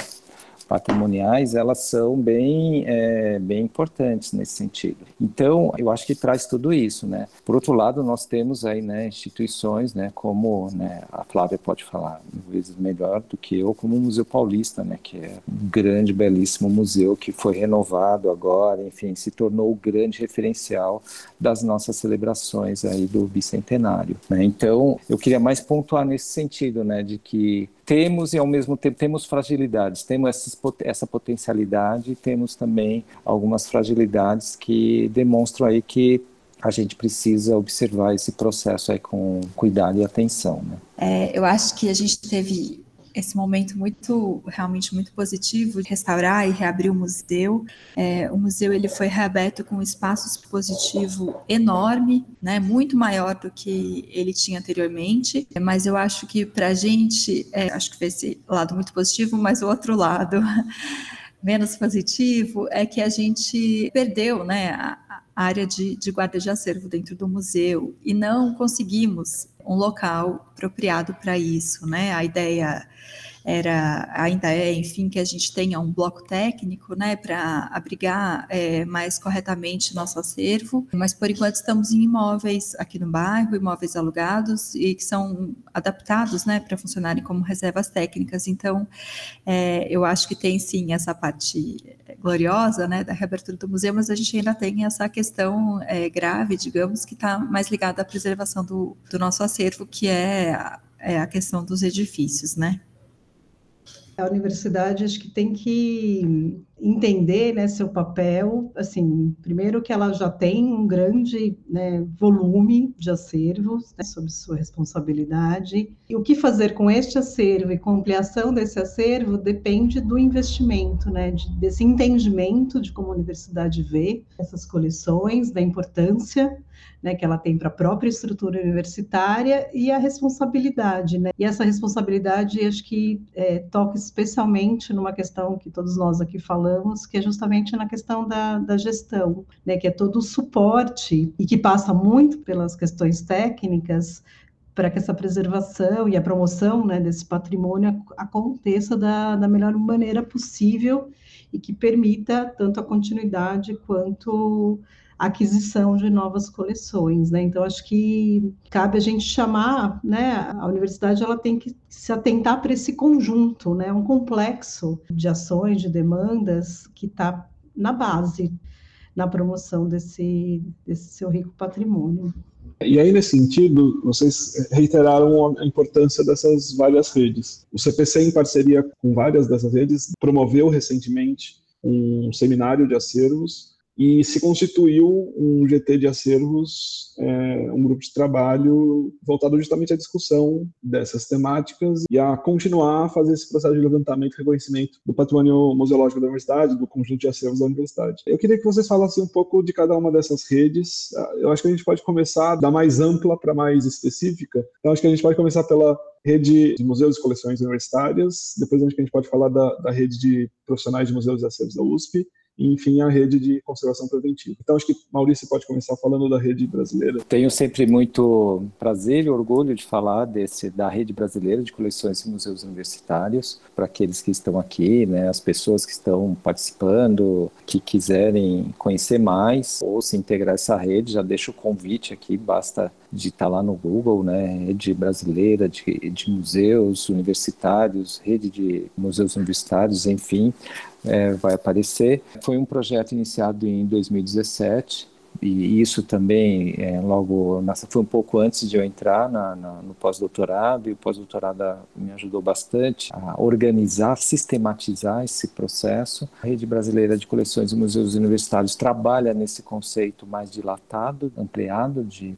patrimoniais, elas são bem, é, bem importantes nesse sentido. Então, eu acho que traz tudo isso, né? Por outro lado, nós temos aí, né, instituições, né, como, né, a Flávia pode falar vezes melhor do que eu, como o Museu Paulista, né, que é um grande, belíssimo museu que foi renovado agora, enfim, se tornou o grande referencial das nossas celebrações aí do bicentenário, né? Então, eu queria mais pontuar nesse sentido, né, de que temos e ao mesmo tempo temos fragilidades, temos essas, essa potencialidade, temos também algumas fragilidades que demonstram aí que a gente precisa observar esse processo aí com cuidado e atenção, né? É, eu acho que a gente teve esse momento muito, realmente muito positivo de restaurar e reabrir o museu. É, o museu ele foi reaberto com um espaço expositivo enorme, né, muito maior do que ele tinha anteriormente. Mas eu acho que para a gente, é, acho que foi esse lado muito positivo, mas o outro lado menos positivo é que a gente perdeu, né, a, área de, de guarda de acervo dentro do museu e não conseguimos um local apropriado para isso, né? A ideia era, ainda é, enfim, que a gente tenha um bloco técnico, né, para abrigar é, mais corretamente nosso acervo, mas por enquanto estamos em imóveis aqui no bairro, imóveis alugados e que são adaptados, né, para funcionarem como reservas técnicas. Então, é, eu acho que tem sim essa parte gloriosa, né, da reabertura do museu, mas a gente ainda tem essa questão é, grave, digamos, que está mais ligada à preservação do, do nosso acervo, que é é a questão dos edifícios, né? A universidade acho que tem que entender né, seu papel, assim, primeiro que ela já tem um grande né, volume de acervos né, sob sua responsabilidade, e o que fazer com este acervo e com a ampliação desse acervo depende do investimento, né, de, desse entendimento de como a universidade vê essas coleções, da importância né, que ela tem para a própria estrutura universitária e a responsabilidade, né? E essa responsabilidade, acho que é, toca especialmente numa questão que todos nós aqui falamos, que é justamente na questão da, da gestão, né? Que é todo o suporte e que passa muito pelas questões técnicas para que essa preservação e a promoção né, desse patrimônio aconteça da, da melhor maneira possível e que permita tanto a continuidade quanto aquisição de novas coleções, né? Então acho que cabe a gente chamar, né? A universidade ela tem que se atentar para esse conjunto, né? Um complexo de ações, de demandas que está na base na promoção desse, desse seu rico patrimônio. E aí, nesse sentido, vocês reiteraram a importância dessas várias redes. O CPC, em parceria com várias dessas redes, promoveu recentemente um seminário de acervos e se constituiu um GT de acervos, é, um grupo de trabalho voltado justamente à discussão dessas temáticas e a continuar a fazer esse processo de levantamento e reconhecimento do patrimônio museológico da universidade, do conjunto de acervos da universidade. Eu queria que vocês falassem um pouco de cada uma dessas redes. Eu acho que a gente pode começar da mais ampla para mais específica. Então, acho que a gente pode começar pela rede de museus e coleções universitárias, depois a gente pode falar da, da rede de profissionais de museus e acervos da USP, e, enfim, a rede de conservação preventiva. Então, acho que Maurício pode começar falando da rede brasileira. Tenho sempre muito prazer e orgulho de falar desse da rede brasileira de coleções e museus universitários para aqueles que estão aqui, né, as pessoas que estão participando, que quiserem conhecer mais ou se integrar a essa rede, já deixo o convite aqui, basta digitar lá no Google, né, rede brasileira de, de museus universitários, rede de museus universitários, enfim, é, vai aparecer. Foi um projeto iniciado em 2017 e isso também é, logo foi um pouco antes de eu entrar na, na, no pós-doutorado e o pós-doutorado me ajudou bastante a organizar, sistematizar esse processo. A rede brasileira de coleções e museus universitários trabalha nesse conceito mais dilatado, ampliado de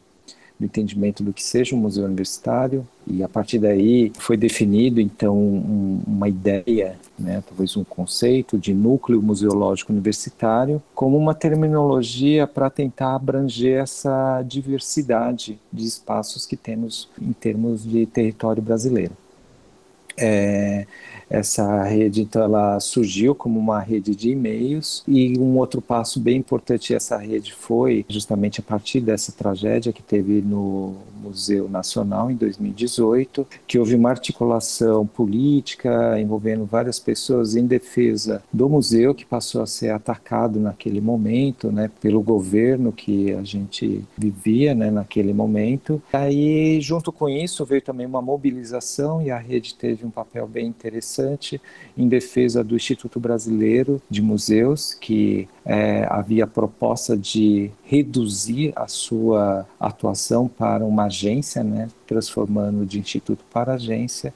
do entendimento do que seja um museu universitário e a partir daí foi definido então um, uma ideia, né, talvez um conceito de núcleo museológico universitário como uma terminologia para tentar abranger essa diversidade de espaços que temos em termos de território brasileiro. É, essa rede, então, ela surgiu como uma rede de e-mails e um outro passo bem importante dessa rede foi justamente a partir dessa tragédia que teve no Museu Nacional em 2018, que houve uma articulação política envolvendo várias pessoas em defesa do museu que passou a ser atacado naquele momento, né, pelo governo que a gente vivia, né, naquele momento. Aí, junto com isso, veio também uma mobilização e a rede teve um papel bem interessante em defesa do Instituto Brasileiro de Museus, que é, havia proposta de reduzir a sua atuação para uma agência, né, transformando de instituto para agência,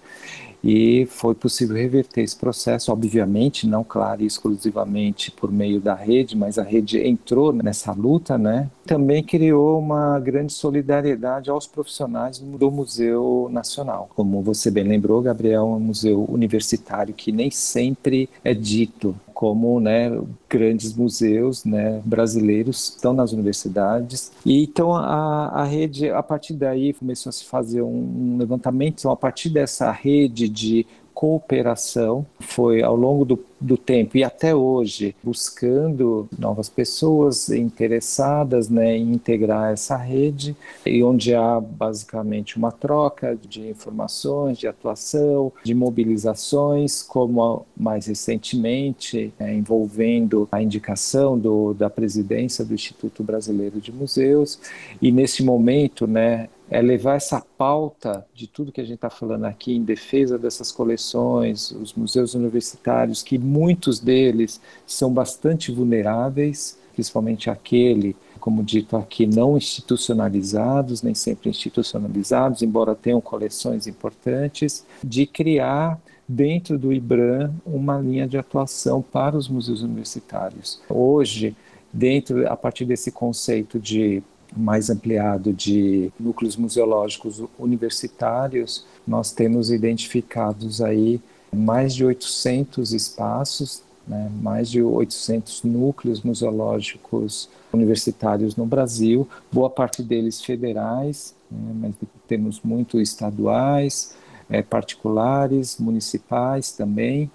e foi possível reverter esse processo, obviamente, não, claro, exclusivamente por meio da rede, mas a rede entrou nessa luta, né? Também criou uma grande solidariedade aos profissionais do Museu Nacional. Como você bem lembrou, Gabriel, é um museu universitário que nem sempre é dito como né, grandes museus né, brasileiros estão nas universidades. E então a, a rede, a partir daí, começou a se fazer um, levantamento. Então, a partir dessa rede de cooperação foi ao longo do, do tempo e até hoje buscando novas pessoas interessadas né, em integrar essa rede e onde há basicamente uma troca de informações, de atuação, de mobilizações, como mais recentemente é, envolvendo a indicação do, da presidência do Instituto Brasileiro de Museus. E nesse momento, né, é levar essa pauta de tudo que a gente está falando aqui em defesa dessas coleções, os museus universitários, que muitos deles são bastante vulneráveis, principalmente aquele, como dito aqui, não institucionalizados, nem sempre institucionalizados, embora tenham coleções importantes, de criar dentro do IBRAM uma linha de atuação para os museus universitários. Hoje, dentro a partir desse conceito de mais ampliado de núcleos museológicos universitários, nós temos identificados aí mais de 800 espaços, né, mais de 800 núcleos museológicos universitários no Brasil, boa parte deles federais, né, mas temos muito estaduais, é, particulares, municipais também,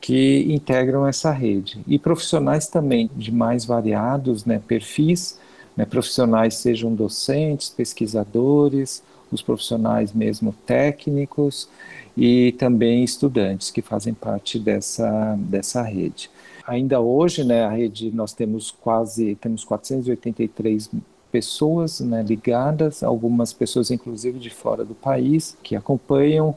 que integram essa rede. E profissionais também de mais variados né, perfis, né, profissionais sejam docentes, pesquisadores, os profissionais mesmo técnicos e também estudantes que fazem parte dessa, dessa rede. Ainda hoje, né, a rede nós temos quase temos 483 pessoas né, ligadas, algumas pessoas inclusive de fora do país que acompanham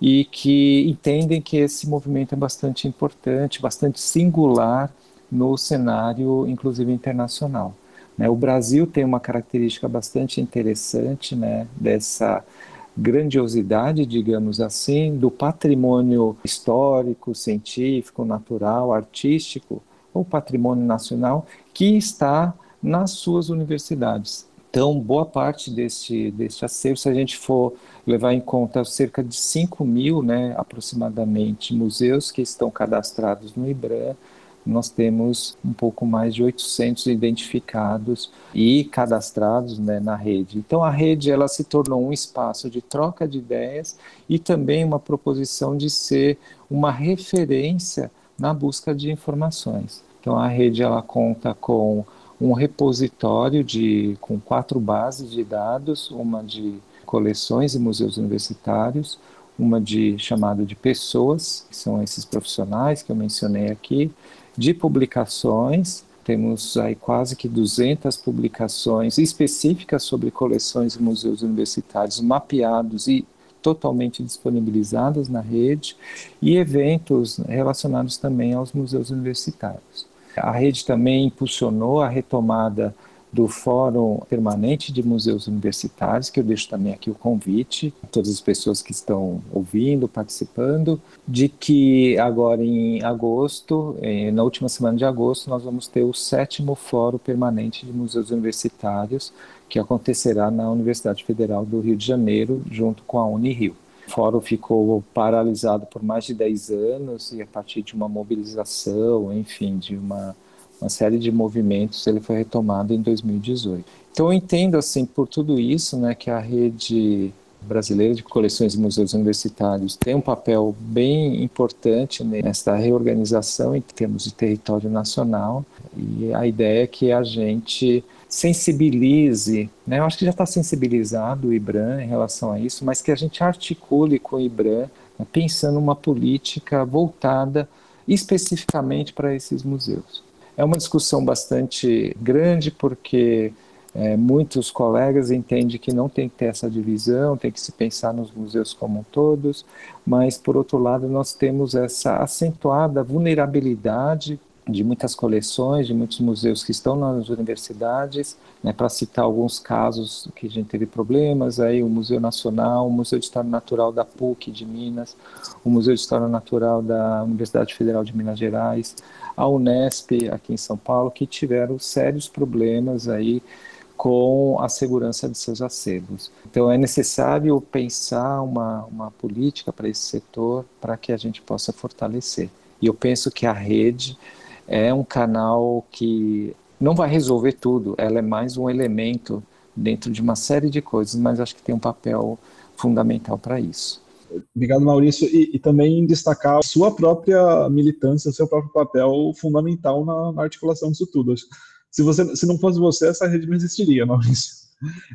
e que entendem que esse movimento é bastante importante, bastante singular no cenário, inclusive internacional. Né? O Brasil tem uma característica bastante interessante né, dessa grandiosidade, digamos assim, do patrimônio histórico, científico, natural, artístico ou patrimônio nacional que está nas suas universidades. Então, boa parte deste, deste acervo, se a gente for levar em conta cerca de 5 mil, né, aproximadamente, museus que estão cadastrados no IBRAM, nós temos um pouco mais de 800 identificados e cadastrados né, na rede. Então a rede ela se tornou um espaço de troca de ideias e também uma proposição de ser uma referência na busca de informações. Então a rede ela conta com um repositório de com quatro bases de dados, uma de coleções e museus universitários, uma de chamado de pessoas, que são esses profissionais que eu mencionei aqui, de publicações, temos aí quase que 200 publicações específicas sobre coleções e museus universitários mapeados e totalmente disponibilizadas na rede, e eventos relacionados também aos museus universitários. A rede também impulsionou a retomada do Fórum Permanente de Museus Universitários, que eu deixo também aqui o convite a todas as pessoas que estão ouvindo, participando, de que agora em agosto, eh, na última semana de agosto, nós vamos ter o sétimo Fórum Permanente de Museus Universitários, que acontecerá na Universidade Federal do Rio de Janeiro, junto com a Unirio. O fórum ficou paralisado por mais de 10 anos e a partir de uma mobilização, enfim, de uma uma série de movimentos, ele foi retomado em 2018. Então eu entendo assim por tudo isso, né, que a rede brasileira de coleções e museus universitários tem um papel bem importante nessa reorganização em termos de território nacional e a ideia é que a gente sensibilize, né? eu acho que já está sensibilizado o IBRAM em relação a isso, mas que a gente articule com o IBRAM né, pensando uma política voltada especificamente para esses museus. É uma discussão bastante grande porque é, muitos colegas entendem que não tem que ter essa divisão, tem que se pensar nos museus como todos, mas por outro lado nós temos essa acentuada vulnerabilidade de muitas coleções, de muitos museus que estão nas universidades, né, para citar alguns casos que a gente teve problemas, aí o Museu Nacional, o Museu de História Natural da PUC de Minas, o Museu de História Natural da Universidade Federal de Minas Gerais, a Unesp aqui em São Paulo, que tiveram sérios problemas aí com a segurança de seus acervos. Então é necessário pensar uma, uma política para esse setor para que a gente possa fortalecer. E eu penso que a rede é um canal que não vai resolver tudo, ela é mais um elemento dentro de uma série de coisas, mas acho que tem um papel fundamental para isso. Obrigado, Maurício. E, e, também destacar sua própria militância, o seu próprio papel fundamental na, na, articulação disso tudo. Se, você, se não fosse você, essa rede não existiria, Maurício.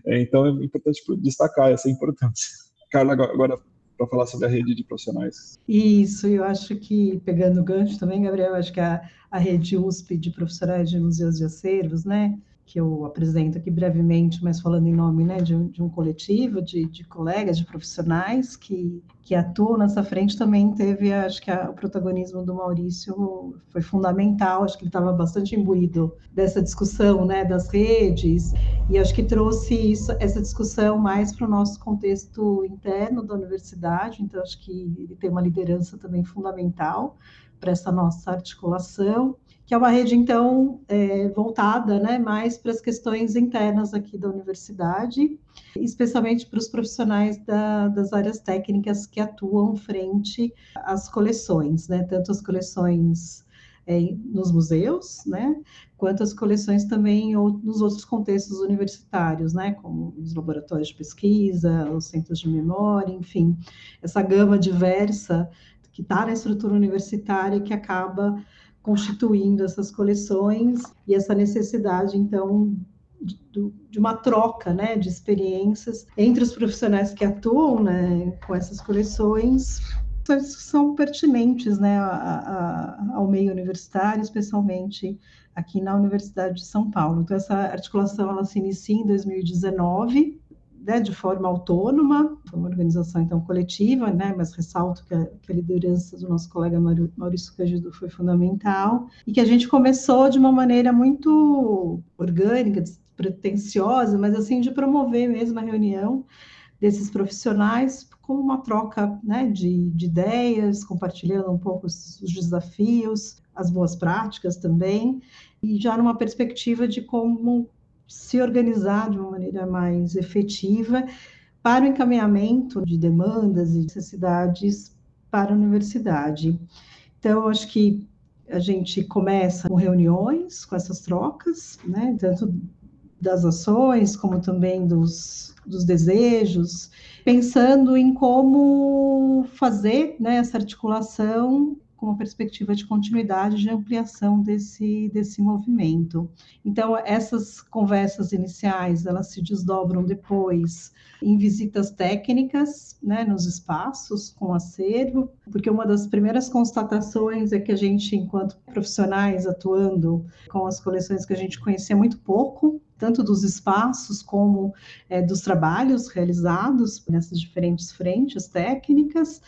É, então é importante destacar essa importância. Carla, agora para falar sobre a rede de profissionais. Isso, eu acho que, pegando o gancho também, Gabriel, acho que a, a rede USP de profissionais de museus de acervos, né, que eu apresento aqui brevemente, mas falando em nome né, de, um, de um coletivo de, de, colegas, de profissionais que, que atuam nessa frente, também teve, acho que a, o protagonismo do Maurício foi fundamental, acho que ele estava bastante imbuído dessa discussão né, das redes, e acho que trouxe isso, essa discussão mais para o nosso contexto interno da universidade, então acho que ele tem uma liderança também fundamental para essa nossa articulação que é uma rede, então, é, voltada né, mais para as questões internas aqui da universidade, especialmente para os profissionais da, das áreas técnicas que atuam frente às coleções, né, tanto as coleções é, nos museus, né, quanto as coleções também nos outros contextos universitários, né, como os laboratórios de pesquisa, os centros de memória, enfim, essa gama diversa que está na estrutura universitária que acaba constituindo essas coleções e essa necessidade, então, de, uma troca né, de experiências entre os profissionais que atuam né, com essas coleções são pertinentes né, a, a, ao meio universitário, especialmente aqui na Universidade de São Paulo. Então, essa articulação ela se inicia em 2019 né, de forma autônoma, foi uma organização então coletiva, né, mas ressalto que a, que a liderança do nosso colega Maurício Cândido foi fundamental, e que a gente começou de uma maneira muito orgânica, pretensiosa, mas assim, de promover mesmo a reunião desses profissionais como uma troca né, de, de ideias, compartilhando um pouco os, os desafios, as boas práticas também, e já numa perspectiva de como se organizar de uma maneira mais efetiva para o encaminhamento de demandas e necessidades para a universidade. Então, acho que a gente começa com reuniões, com essas trocas, né, tanto das ações como também dos, dos desejos, pensando em como fazer né, essa articulação com uma perspectiva de continuidade, de ampliação desse, desse movimento. Então, essas conversas iniciais, elas se desdobram depois em visitas técnicas, né, nos espaços, com acervo, porque uma das primeiras constatações é que a gente, enquanto profissionais atuando com as coleções que a gente conhecia muito pouco, tanto dos espaços como é, dos trabalhos realizados nessas diferentes frentes técnicas,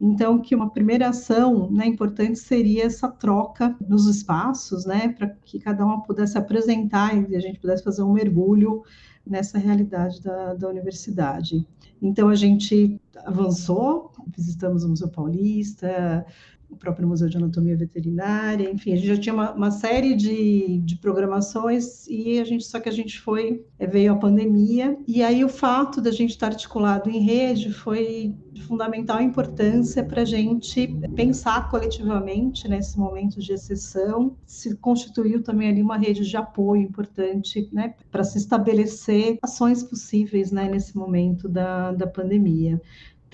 então, que uma primeira ação né, importante seria essa troca nos espaços, né, para que cada uma pudesse apresentar e a gente pudesse fazer um mergulho nessa realidade da, da universidade. Então, a gente avançou, visitamos o Museu Paulista, o próprio Museu de Anatomia Veterinária, enfim, a gente já tinha uma, uma série de, de, programações e a gente só que a gente foi eh, veio a pandemia e aí o fato da gente estar articulado em rede foi de fundamental importância para a gente pensar coletivamente nesse momento de exceção, se constituiu também ali uma rede de apoio importante, né, para se estabelecer ações possíveis, né, nesse momento da, da pandemia.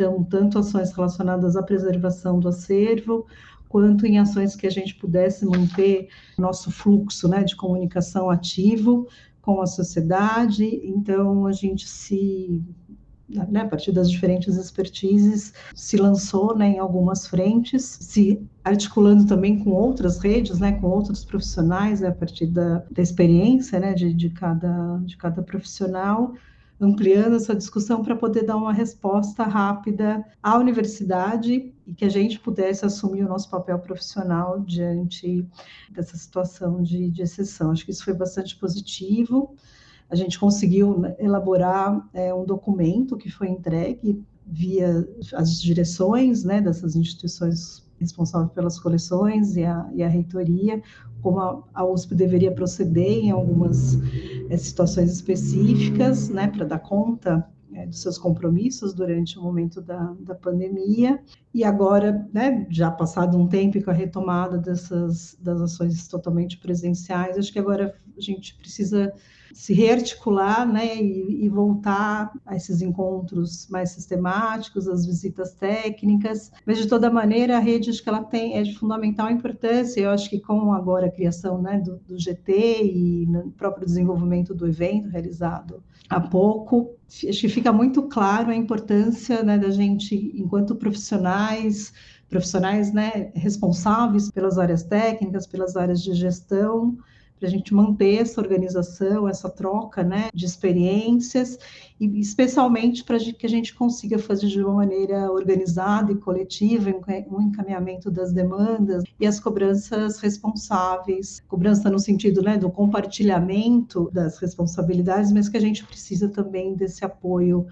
Então, tanto ações relacionadas à preservação do acervo, quanto em ações que a gente pudesse manter nosso fluxo né, de comunicação ativo com a sociedade. Então, a gente se, né, a partir das diferentes expertises, se lançou né, em algumas frentes, se articulando também com outras redes, né, com outros profissionais, né, a partir da, da experiência né, de, de, cada, de cada profissional, ampliando essa discussão para poder dar uma resposta rápida à universidade e que a gente pudesse assumir o nosso papel profissional diante dessa situação de, de exceção. Acho que isso foi bastante positivo. A gente conseguiu né, elaborar é, um documento que foi entregue via as direções né, dessas instituições responsáveis pelas coleções e a, e a reitoria, como a, USP deveria proceder em algumas é, situações específicas, né, para dar conta é, dos seus compromissos durante o momento da, da pandemia, e agora, né, já passado um tempo com a retomada dessas das ações totalmente presenciais, acho que agora a gente precisa se rearticular, né, e, e, voltar a esses encontros mais sistemáticos, as visitas técnicas, mas de toda maneira a rede acho que ela tem é de fundamental importância. Eu acho que com agora a criação, né, do, do GT e no próprio desenvolvimento do evento realizado há pouco, acho que fica muito claro a importância, né, da gente enquanto profissionais profissionais né, responsáveis pelas áreas técnicas, pelas áreas de gestão, para a gente manter essa organização, essa troca né, de experiências, e especialmente para que a gente consiga fazer de uma maneira organizada e coletiva um encaminhamento das demandas e as cobranças responsáveis. Cobrança no sentido né, do compartilhamento das responsabilidades, mas que a gente precisa também desse apoio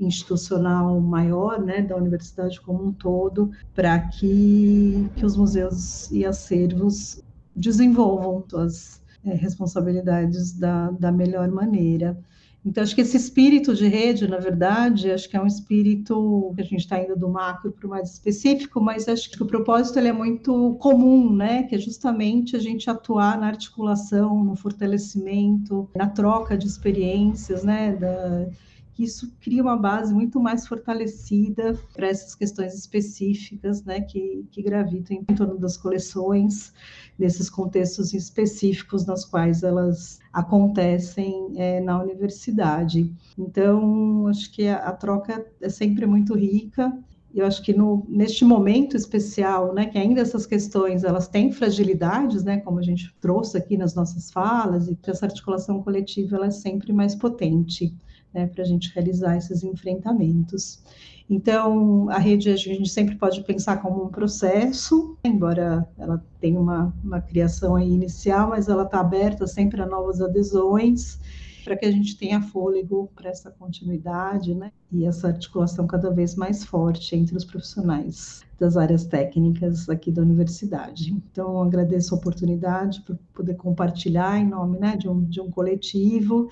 institucional maior, né, da universidade como um todo, para que, que os museus e acervos desenvolvam suas é, responsabilidades da, da melhor maneira. Então, acho que esse espírito de rede, na verdade, acho que é um espírito que a gente está indo do macro para o mais específico, mas acho que o propósito ele é muito comum, né? Que é justamente a gente atuar na articulação, no fortalecimento, na troca de experiências, né? Da, que isso cria uma base muito mais fortalecida para essas questões específicas, né, que, que gravitam em torno das coleções, nesses contextos específicos nos quais elas acontecem é, na universidade. Então, acho que a, a troca é sempre muito rica, eu acho que no, neste momento especial, né, que ainda essas questões elas têm fragilidades, né, como a gente trouxe aqui nas nossas falas, e que essa articulação coletiva ela é sempre mais potente né, para a gente realizar esses enfrentamentos. Então, a rede a gente sempre pode pensar como um processo, embora ela tenha uma, uma criação inicial, mas ela está aberta sempre a novas adesões, para que a gente tenha fôlego para essa continuidade, né? E essa articulação cada vez mais forte entre os profissionais das áreas técnicas aqui da universidade. Então, agradeço a oportunidade por poder compartilhar em nome né, de, um, de um coletivo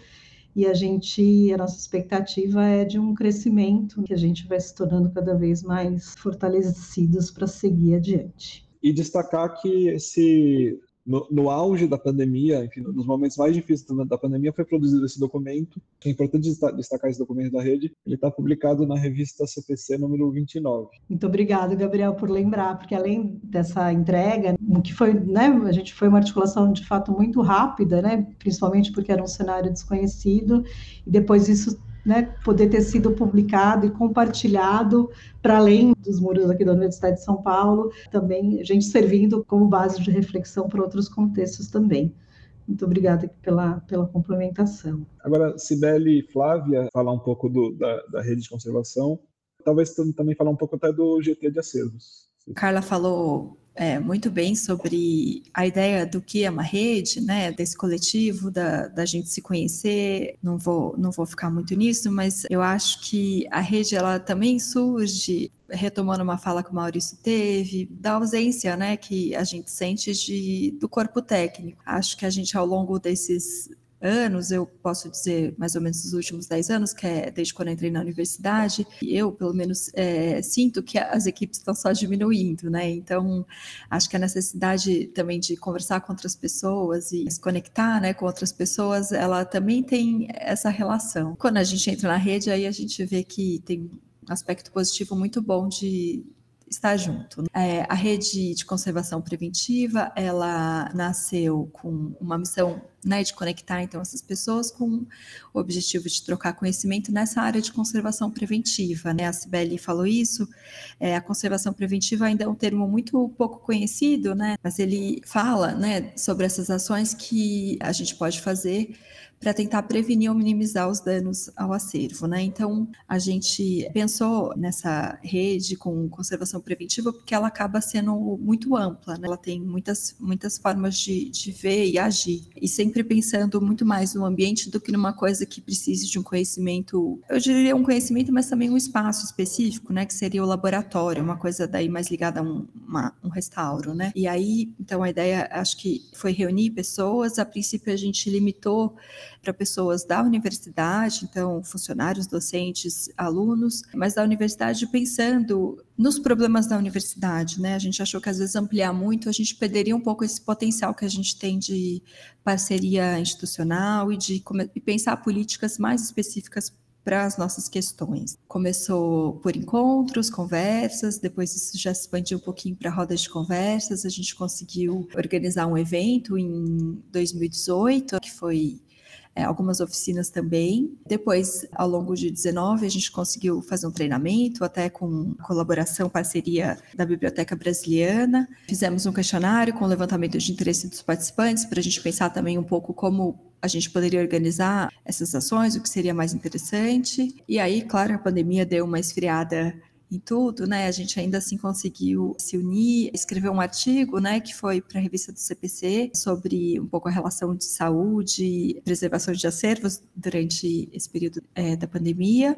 e a gente, a nossa expectativa é de um crescimento, que a gente vai se tornando cada vez mais fortalecidos para seguir adiante. E destacar que esse no, no, auge da pandemia, enfim, nos momentos mais difíceis da pandemia, foi produzido esse documento. É importante destacar esse documento da rede. Ele está publicado na revista CPC número 29. Muito obrigado, Gabriel, por lembrar, porque além dessa entrega, que foi, né, a gente foi uma articulação de fato muito rápida, né, principalmente porque era um cenário desconhecido, e depois isso né, poder ter sido publicado e compartilhado para além dos muros aqui da Universidade de São Paulo, também a gente servindo como base de reflexão para outros contextos também. Muito obrigada pela, pela complementação. Agora, Sibeli e Flávia, falar um pouco do, da, da rede de conservação, talvez também falar um pouco até do GT de acervos. Carla falou é, muito bem sobre a ideia do que é uma rede, né, desse coletivo, da, da gente se conhecer. Não vou, não vou ficar muito nisso, mas eu acho que a rede ela também surge retomando uma fala que o Maurício teve, da ausência, né, que a gente sente de, do corpo técnico. Acho que a gente, ao longo desses anos, eu posso dizer mais ou menos os últimos 10 anos, que é desde quando entrei na universidade, eu, pelo menos, é, sinto que as equipes estão só diminuindo, né? Então, acho que a necessidade também de conversar com outras pessoas e se conectar né, com outras pessoas, ela também tem essa relação. Quando a gente entra na rede, aí a gente vê que tem um aspecto positivo muito bom de estar junto. É, a rede de conservação preventiva, ela nasceu com uma missão né, de conectar então essas pessoas com o objetivo de trocar conhecimento nessa área de conservação preventiva. Né? A Sibeli falou isso. É, a conservação preventiva ainda é um termo muito pouco conhecido, né? mas ele fala né, sobre essas ações que a gente pode fazer para tentar prevenir ou minimizar os danos ao acervo, né? Então, a gente pensou nessa rede com conservação preventiva porque ela acaba sendo muito ampla, né? Ela tem muitas, muitas formas de, de ver e agir, e sempre pensando muito mais no ambiente do que numa coisa que precise de um conhecimento, eu diria um conhecimento, mas também um espaço específico, né? Que seria o laboratório, uma coisa daí mais ligada a um, uma, um restauro, né? E aí, então, a ideia, acho que foi reunir pessoas, a princípio a gente limitou para pessoas da universidade, então funcionários, docentes, alunos, mas da universidade pensando nos problemas da universidade, né? A gente achou que às vezes ampliar muito, a gente perderia um pouco esse potencial que a gente tem de parceria institucional e de e pensar políticas mais específicas para as nossas questões. Começou por encontros, conversas, depois isso já se expandiu um pouquinho para rodas de conversas. A gente conseguiu organizar um evento em 2018, que foi é, algumas oficinas também. Depois, ao longo de 19, a gente conseguiu fazer um treinamento, até com colaboração, parceria da Biblioteca Brasiliana. Fizemos um questionário com levantamento de interesse dos participantes, para a gente pensar também um pouco como a gente poderia organizar essas ações, o que seria mais interessante. E aí, claro, a pandemia deu uma esfriada em tudo, né? A gente ainda assim conseguiu se unir, escrever um artigo, né, que foi para a revista do CPC sobre um pouco a relação de saúde, preservação de acervos durante esse período é, da pandemia.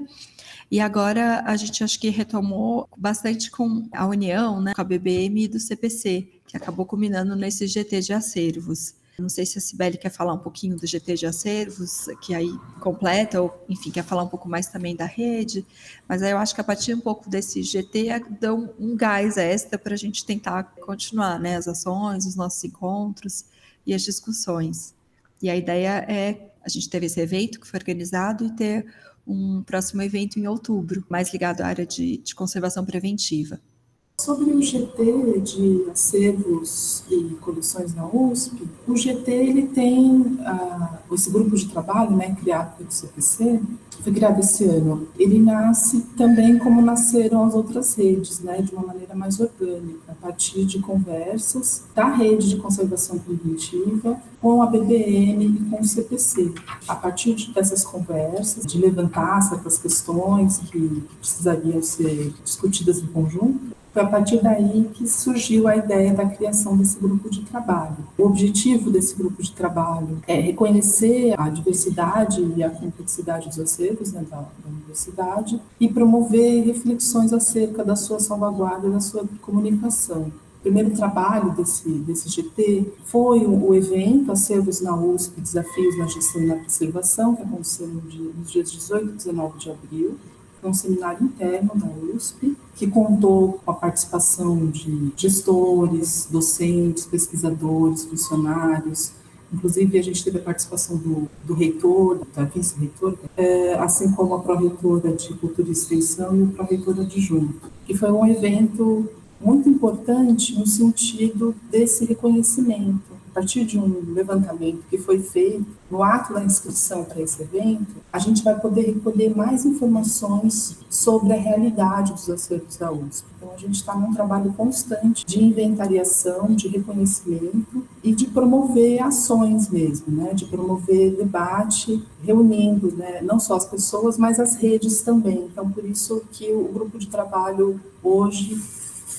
E agora a gente acho que retomou bastante com a união, né, com a BBM do CPC, que acabou culminando nesse GT de acervos. Não sei se a Sibeli quer falar um pouquinho do GT de acervos, que aí completa, ou enfim, quer falar um pouco mais também da rede, mas aí eu acho que a partir um pouco desse GT dão um gás extra para a gente tentar continuar né, as ações, os nossos encontros e as discussões. E a ideia é, a gente teve esse evento que foi organizado e ter um próximo evento em outubro, mais ligado à área de, de conservação preventiva. Sobre o GT de acervos e coleções na USP, o GT ele tem uh, esse grupo de trabalho, né, criado pelo CPC, foi criado esse ano. Ele nasce também como nasceram as outras redes, né, de uma maneira mais orgânica, a partir de conversas da rede de conservação preventiva com a BBM e com o CPC. A partir dessas conversas, de levantar certas questões que precisariam ser discutidas em conjunto, Foi a partir daí que surgiu a ideia da criação desse grupo de trabalho. O objetivo desse grupo de trabalho é reconhecer a diversidade e a complexidade dos acervos né, da, da universidade e promover reflexões acerca da sua salvaguarda e da sua comunicação. O primeiro trabalho desse, desse GT foi o, evento Acervos na USP, Desafios na Gestão e na Preservação, que aconteceu no dia, nos dias 18 e 19 de abril. Um seminário interno da USP, que contou com a participação de gestores, docentes, pesquisadores, funcionários, Inclusive, a gente teve a participação do, do reitor, da vice-reitora, é, assim como a pró-reitora de Cultura e Extensão e o pró-reitor adjunto, que foi um evento muito importante no sentido desse reconhecimento. A partir de um levantamento que foi feito no ato da inscrição para esse evento, a gente vai poder recolher mais informações sobre a realidade dos acervos da USP. Então, a gente está num trabalho constante de inventariação, de reconhecimento e de promover ações mesmo, né? de promover debate, reunindo né? não só as pessoas, mas as redes também. Então, por isso que o grupo de trabalho hoje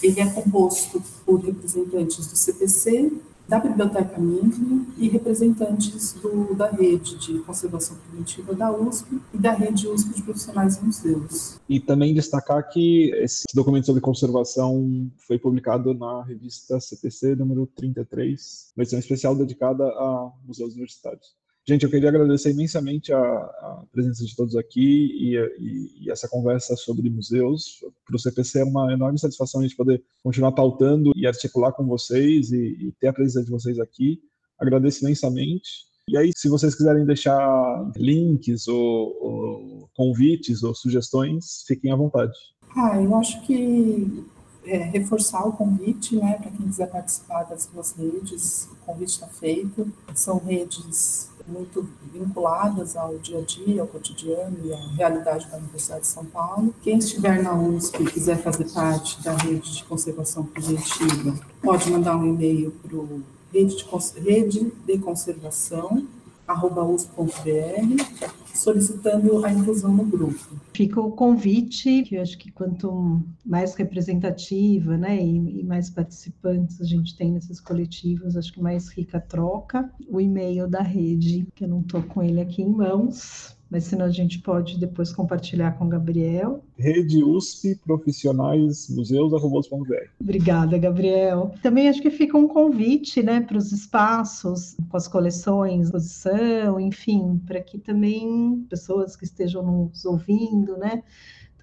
ele é composto por representantes do CPC, da Biblioteca Minkling e representantes do, da rede de conservação preventiva da USP e da rede USP de profissionais e museus. E também destacar que esse documento sobre conservação foi publicado na revista CPC número 33, uma edição especial dedicada a museus universitários. Gente, eu queria agradecer imensamente a, a presença de todos aqui e, e, e essa conversa sobre museus. Para o CPC é uma enorme satisfação a gente poder continuar pautando e articular com vocês e, e ter a presença de vocês aqui. Agradeço imensamente. E aí, se vocês quiserem deixar links ou, ou convites ou sugestões, fiquem à vontade. Ah, eu acho que é, reforçar o convite, né, para quem quiser participar das duas redes, o convite está feito. São redes muito vinculadas ao dia a dia, ao cotidiano e à realidade da Universidade de São Paulo. Quem estiver na USP e quiser fazer parte da rede de conservação preventiva, pode mandar um e-mail para o rede de, rede de conservação usp.br, solicitando a inclusão no grupo. Fica o convite, que eu acho que quanto mais representativa, né, e, e, mais participantes a gente tem nesses coletivos, acho que mais rica troca. O e-mail da rede, que eu não estou com ele aqui em mãos, mas senão a gente pode depois compartilhar com o Gabriel. Rede USP Profissionais Museus.br. Obrigada, Gabriel. Também acho que fica um convite né, para os espaços, com as coleções, exposição, enfim, para que também pessoas que estejam nos ouvindo, né?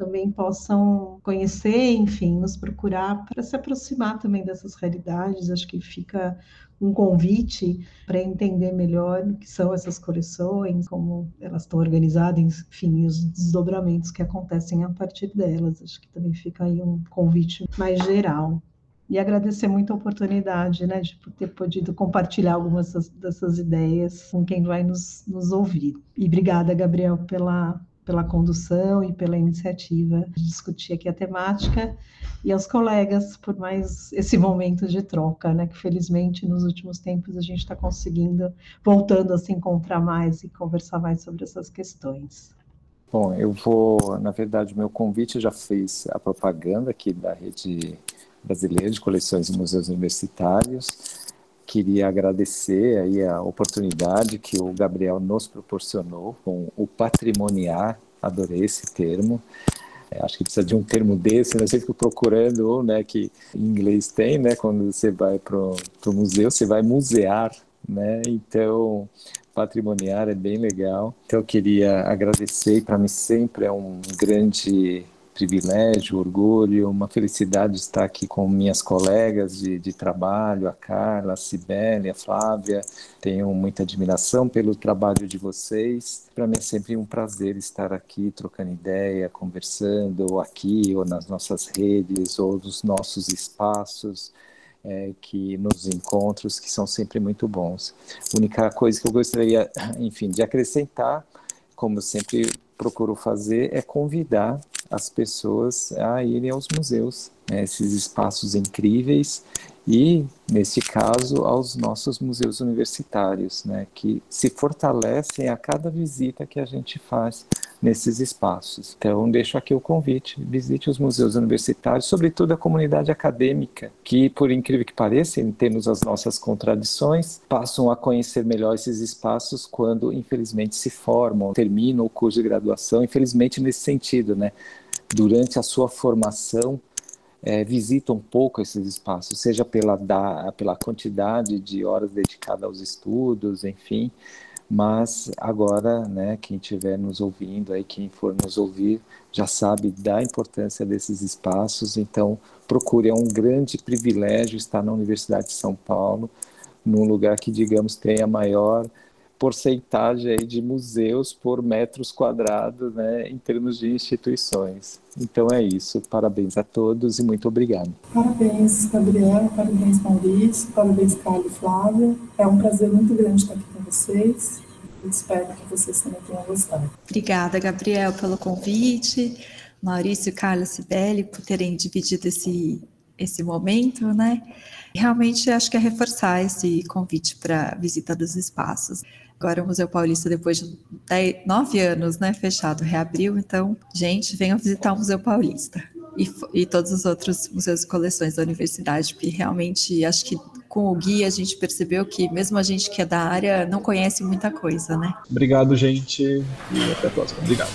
Também possam conhecer, enfim, nos procurar para se aproximar também dessas realidades. Acho que fica um convite para entender melhor o que são essas coleções, como elas estão organizadas, enfim, os desdobramentos que acontecem a partir delas. Acho que também fica aí um convite mais geral. E agradecer muito a oportunidade, né, de ter podido compartilhar algumas dessas, dessas ideias com quem vai nos, nos ouvir. E obrigada, Gabriel, pela pela condução e pela iniciativa de discutir aqui a temática e aos colegas por mais esse momento de troca, né? Que felizmente nos últimos tempos a gente está conseguindo voltando a se encontrar mais e conversar mais sobre essas questões. Bom, eu vou, na verdade, meu convite já fez a propaganda aqui da rede brasileira de coleções e museus universitários queria agradecer aí a oportunidade que o Gabriel nos proporcionou com o patrimoniar, adorei esse termo. É, acho que precisa de um termo desse, né? Sempre procurando, né, que em inglês tem, né, quando você vai para o museu, você vai musear, né, então patrimoniar é bem legal. Então eu queria agradecer, para mim sempre é um grande privilégio, orgulho, uma felicidade estar aqui com minhas colegas de, de trabalho, a Carla, a Cibele, a Flávia. Tenho muita admiração pelo trabalho de vocês. Para mim é sempre um prazer estar aqui trocando ideia, conversando, aqui, ou nas nossas redes, ou nos nossos espaços. É, que nos encontros que são sempre muito bons. A única coisa que eu gostaria, enfim, de acrescentar, como eu sempre procuro fazer, é convidar as pessoas a irem aos museus, né, esses espaços incríveis e, nesse caso, aos nossos museus universitários, né, que se fortalecem a cada visita que a gente faz nesses espaços. Então, deixo aqui o convite: visite os museus universitários, sobretudo a comunidade acadêmica, que, por incrível que pareça, temos as nossas contradições, passam a conhecer melhor esses espaços quando, infelizmente, se formam, terminam o curso de graduação, infelizmente, nesse sentido, né? Durante a sua formação, é, visita um pouco esses espaços, seja pela, da, pela quantidade de horas dedicadas aos estudos, enfim, mas agora, né, quem estiver nos ouvindo aí, quem for nos ouvir, já sabe da importância desses espaços, então procure, é um grande privilégio estar na Universidade de São Paulo, num lugar que, digamos, tenha maior porcentagem aí de museus por metros quadrados, né, em termos de instituições. Então é isso. Parabéns a todos e muito obrigado. Parabéns, Gabriel. Parabéns, Maurício. Parabéns, Carlos e Flávia. É um prazer muito grande estar aqui vocês. espero que vocês também tenham gostado. Obrigada, Gabriel, pelo convite. Maurício, Carlos Sibeli, por terem dividido esse, esse momento, né? Realmente acho que é reforçar esse convite para visita dos espaços. Agora o Museu Paulista, depois de nove anos, né, fechado, reabriu. Então, gente, venham visitar o Museu Paulista e, e todos os outros museus e coleções da universidade, porque realmente acho que com o guia a gente percebeu que mesmo a gente que é da área não conhece muita coisa, né? Obrigado, gente, e até a próxima. Obrigado.